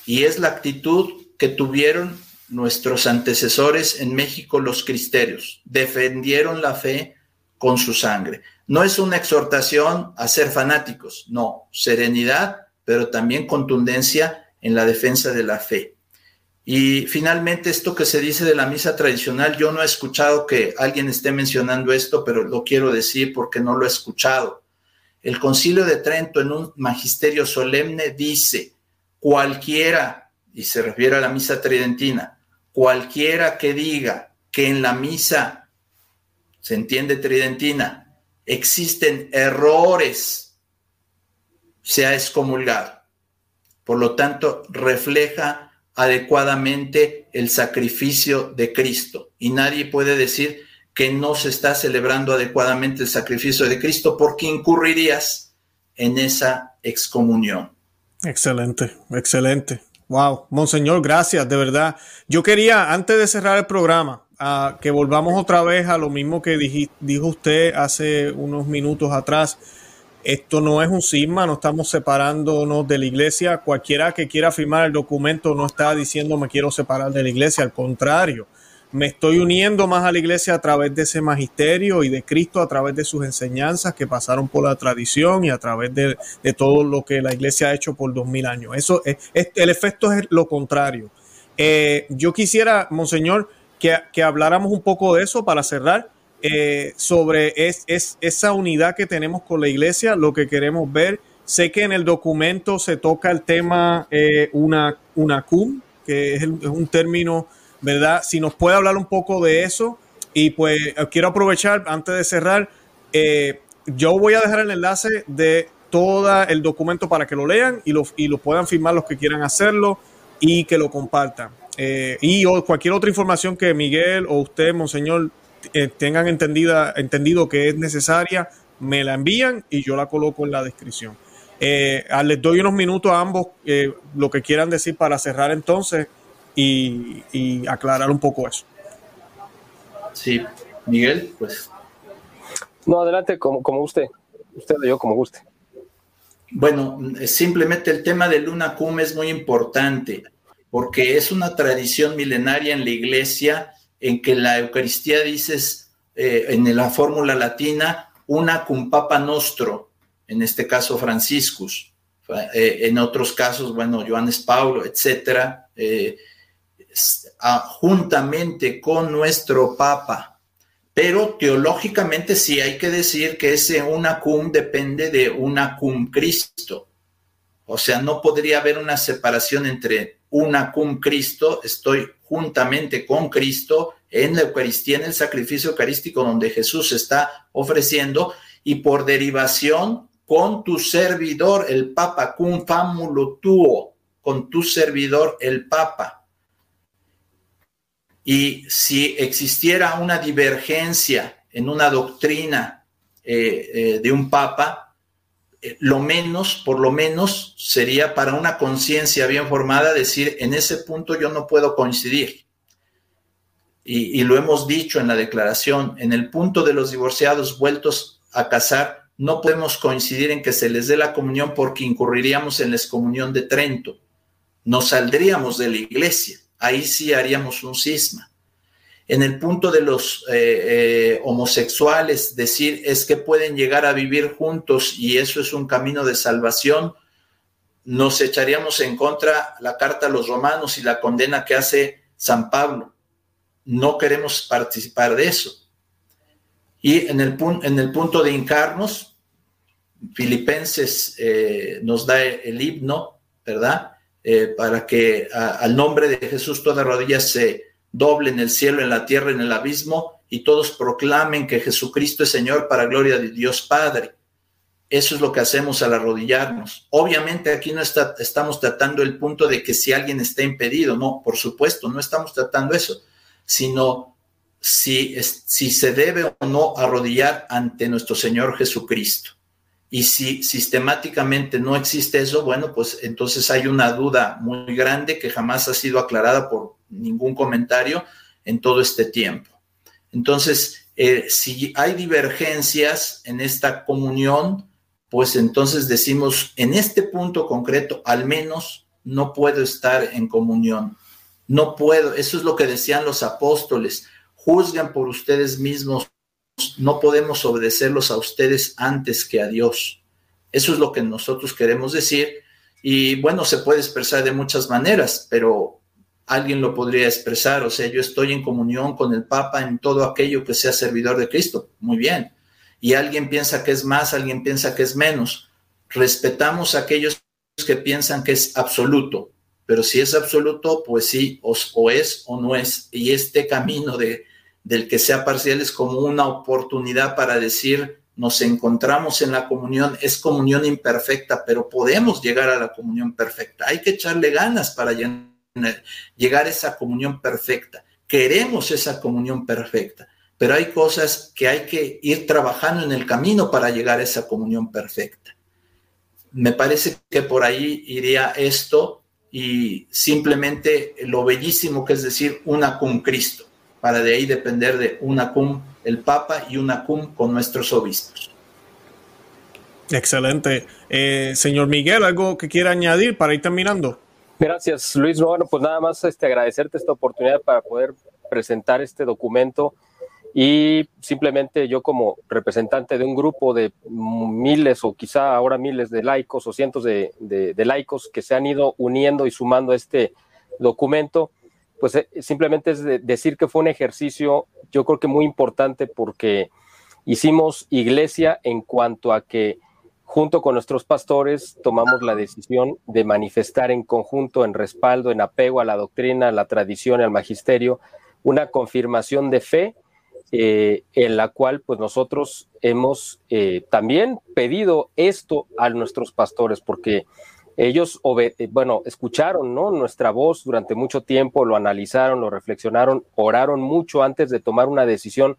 Y es la actitud que tuvieron nuestros antecesores en México, los cristeros, defendieron la fe con su sangre. No es una exhortación a ser fanáticos, no, serenidad, pero también contundencia en la defensa de la fe. Y finalmente, esto que se dice de la misa tradicional, yo no he escuchado que alguien esté mencionando esto, pero lo quiero decir porque no lo he escuchado. El concilio de Trento en un magisterio solemne dice, cualquiera, y se refiere a la misa tridentina, cualquiera que diga que en la misa, se entiende tridentina, existen errores, se ha excomulgado. Por lo tanto, refleja adecuadamente el sacrificio de Cristo. Y nadie puede decir que no se está celebrando adecuadamente el sacrificio de Cristo porque incurrirías en esa excomunión. Excelente, excelente. Wow, Monseñor, gracias, de verdad. Yo quería, antes de cerrar el programa, que volvamos otra vez a lo mismo que dijo usted hace unos minutos atrás. Esto no es un cisma, no estamos separándonos de la iglesia. Cualquiera que quiera firmar el documento no está diciendo me quiero separar de la iglesia, al contrario me estoy uniendo más a la iglesia a través de ese magisterio y de Cristo a través de sus enseñanzas que pasaron por la tradición y a través de, todo lo que la iglesia ha hecho por dos mil años. Eso es, el efecto es lo contrario. Eh, yo quisiera, Monseñor, que, habláramos un poco de eso para cerrar, eh, sobre es, esa unidad que tenemos con la iglesia, lo que queremos ver. Sé que en el documento se toca el tema eh, una, una cum, que es un término ¿verdad? Si nos puede hablar un poco de eso. Y pues eh, quiero aprovechar, antes de cerrar, eh, yo voy a dejar el enlace de todo el documento para que lo lean y lo, y lo puedan firmar los que quieran hacerlo y que lo compartan. Eh, y cualquier otra información que Miguel o usted, Monseñor, tengan entendida, entendido que es necesaria, me la envían y yo la coloco en la descripción. les doy unos minutos a ambos lo que quieran decir para cerrar entonces y, aclarar un poco eso. Sí, Miguel, pues. No, adelante, como, como usted. Usted o yo, como guste. Bueno, simplemente el tema de Luna Cum es muy importante porque es una tradición milenaria en la iglesia en que la Eucaristía dices eh, en la fórmula latina una cum papa nostro, en este caso Franciscus, eh, en otros casos, bueno, Johannes Paulo, etcétera, eh, juntamente con nuestro Papa. Pero teológicamente sí hay que decir que ese una cum depende de una cum Cristo. O sea, no podría haber una separación entre una cum Cristo, estoy juntamente con Cristo en la Eucaristía, en el sacrificio eucarístico donde Jesús está ofreciendo, y por derivación con tu servidor, el Papa, cum famulo tuo, con tu servidor, el Papa. Y si existiera una divergencia en una doctrina eh, eh, de un papa, eh, lo menos, por lo menos, sería para una conciencia bien formada decir, en ese punto yo no puedo coincidir. Y, y, lo hemos dicho en la declaración, en el punto de los divorciados vueltos a casar, no podemos coincidir en que se les dé la comunión porque incurriríamos en la excomunión de Trento. Nos saldríamos de la iglesia ahí sí haríamos un cisma. En el punto de los eh, eh, homosexuales, decir es que pueden llegar a vivir juntos y eso es un camino de salvación, nos echaríamos en contra la carta a los romanos y la condena que hace San Pablo. No queremos participar de eso. Y en el, en el punto de hincarnos, Filipenses eh, nos da el himno, ¿verdad? Eh, para que al nombre de Jesús toda rodilla se doble en el cielo, en la tierra, en el abismo, y todos proclamen que Jesucristo es Señor para gloria de Dios Padre. Eso es lo que hacemos al arrodillarnos. Obviamente aquí no está, estamos tratando el punto de que si alguien está impedido, no, por supuesto, no estamos tratando eso, sino si, si se debe o no arrodillar ante nuestro Señor Jesucristo. Y si sistemáticamente no existe eso, bueno, pues entonces hay una duda muy grande que jamás ha sido aclarada por ningún comentario en todo este tiempo. Entonces, eh, si hay divergencias en esta comunión, pues entonces decimos, en este punto concreto, al menos no puedo estar en comunión. No puedo, eso es lo que decían los apóstoles, juzgan por ustedes mismos no podemos obedecerlos a ustedes antes que a Dios. Eso es lo que nosotros queremos decir. Y bueno, se puede expresar de muchas maneras, pero alguien lo podría expresar. O sea, yo estoy en comunión con el Papa en todo aquello que sea servidor de Cristo. Muy bien. Y alguien piensa que es más, alguien piensa que es menos. Respetamos a aquellos que piensan que es absoluto. Pero si es absoluto, pues sí, o, o es o no es. Y este camino de del que sea parcial es como una oportunidad para decir, nos encontramos en la comunión, es comunión imperfecta, pero podemos llegar a la comunión perfecta. Hay que echarle ganas para llegar a esa comunión perfecta. Queremos esa comunión perfecta, pero hay cosas que hay que ir trabajando en el camino para llegar a esa comunión perfecta. Me parece que por ahí iría esto y simplemente lo bellísimo que es decir una con Cristo para de ahí depender de una cum el Papa y una cum con nuestros obispos. Excelente. Eh, señor Miguel, ¿algo que quiera añadir para ir terminando? Gracias, Luis. Bueno, pues nada más este, agradecerte esta oportunidad para poder presentar este documento y simplemente yo como representante de un grupo de miles o quizá ahora miles de laicos o cientos de, de laicos que se han ido uniendo y sumando a este documento, pues eh, simplemente es decir que fue un ejercicio, yo creo que muy importante porque hicimos iglesia en cuanto a que junto con nuestros pastores tomamos la decisión de manifestar en conjunto, en respaldo, en apego a la doctrina, a la tradición, al magisterio, una confirmación de fe eh, en la cual pues nosotros hemos eh, también pedido esto a nuestros pastores, porque ellos, eh, bueno, escucharon ¿no? nuestra voz durante mucho tiempo, lo analizaron, lo reflexionaron, oraron mucho antes de tomar una decisión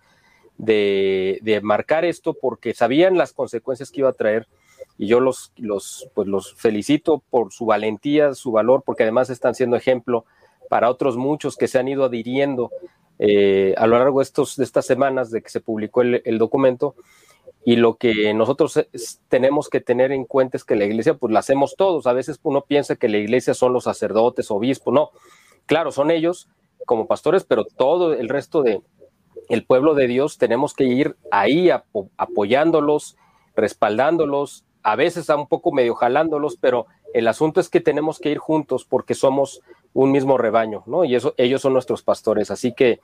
de, marcar esto porque sabían las consecuencias que iba a traer y yo los, los, pues los felicito por su valentía, su valor, porque además están siendo ejemplo para otros muchos que se han ido adhiriendo eh, a lo largo de, estos, de estas semanas de que se publicó el documento y lo que nosotros tenemos que tener en cuenta es que la iglesia, pues la hacemos todos. A veces uno piensa que la iglesia son los sacerdotes, obispos, no. Claro, son ellos como pastores, pero todo el resto de el pueblo de Dios tenemos que ir ahí apoyándolos, respaldándolos, a veces un poco medio jalándolos, pero el asunto es que tenemos que ir juntos porque somos un mismo rebaño, ¿no? Y eso, ellos son nuestros pastores. Así que,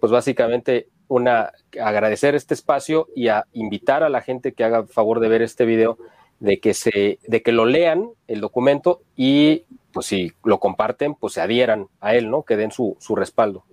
pues básicamente una agradecer este espacio y a invitar a la gente que haga favor de ver este video de que se de que lo lean el documento y pues si lo comparten pues se adhieran a él no que den su, su respaldo.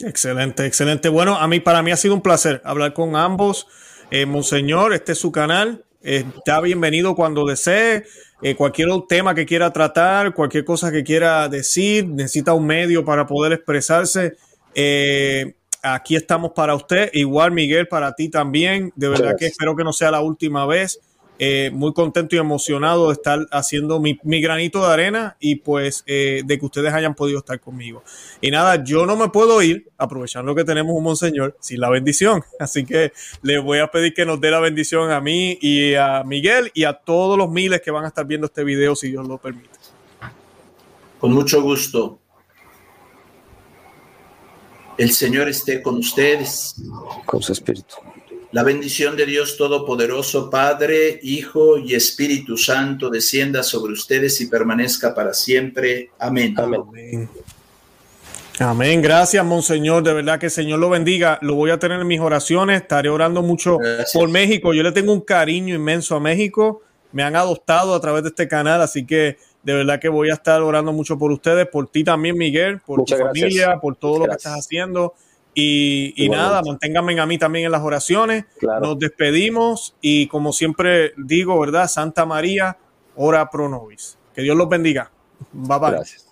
Excelente excelente. Bueno a mí para mí ha sido un placer hablar con ambos. Eh, monseñor este es su canal. Eh, está bienvenido cuando desee. Eh, cualquier tema que quiera tratar cualquier cosa que quiera decir necesita un medio para poder expresarse eh, aquí estamos para usted. Igual, Miguel, para ti también. De verdad que espero que no sea la última vez. Eh, muy contento y emocionado de estar haciendo mi, granito de arena y pues eh, de que ustedes hayan podido estar conmigo. Y nada, yo no me puedo ir, aprovechando que tenemos un monseñor, sin la bendición. Así que le voy a pedir que nos dé la bendición a mí y a Miguel y a todos los miles que van a estar viendo este video, si Dios lo permite. Con mucho gusto. El Señor esté con ustedes. Con su espíritu. La bendición de Dios Todopoderoso, Padre, Hijo y Espíritu Santo, descienda sobre ustedes y permanezca para siempre. Amén. Amén. Amén. Gracias, Monseñor. De verdad que el Señor lo bendiga. Lo voy a tener en mis oraciones. Estaré orando mucho por México. Yo le tengo un cariño inmenso a México. Me han adoptado a través de este canal, así que de verdad que voy a estar orando mucho por ustedes, por ti también, Miguel, por tu familia, por todo lo que estás haciendo. Y, nada, manténganme a mí también en las oraciones. Nos despedimos y como siempre digo, ¿verdad? Santa María, ora pro nobis. Que Dios los bendiga. Bye bye. Gracias.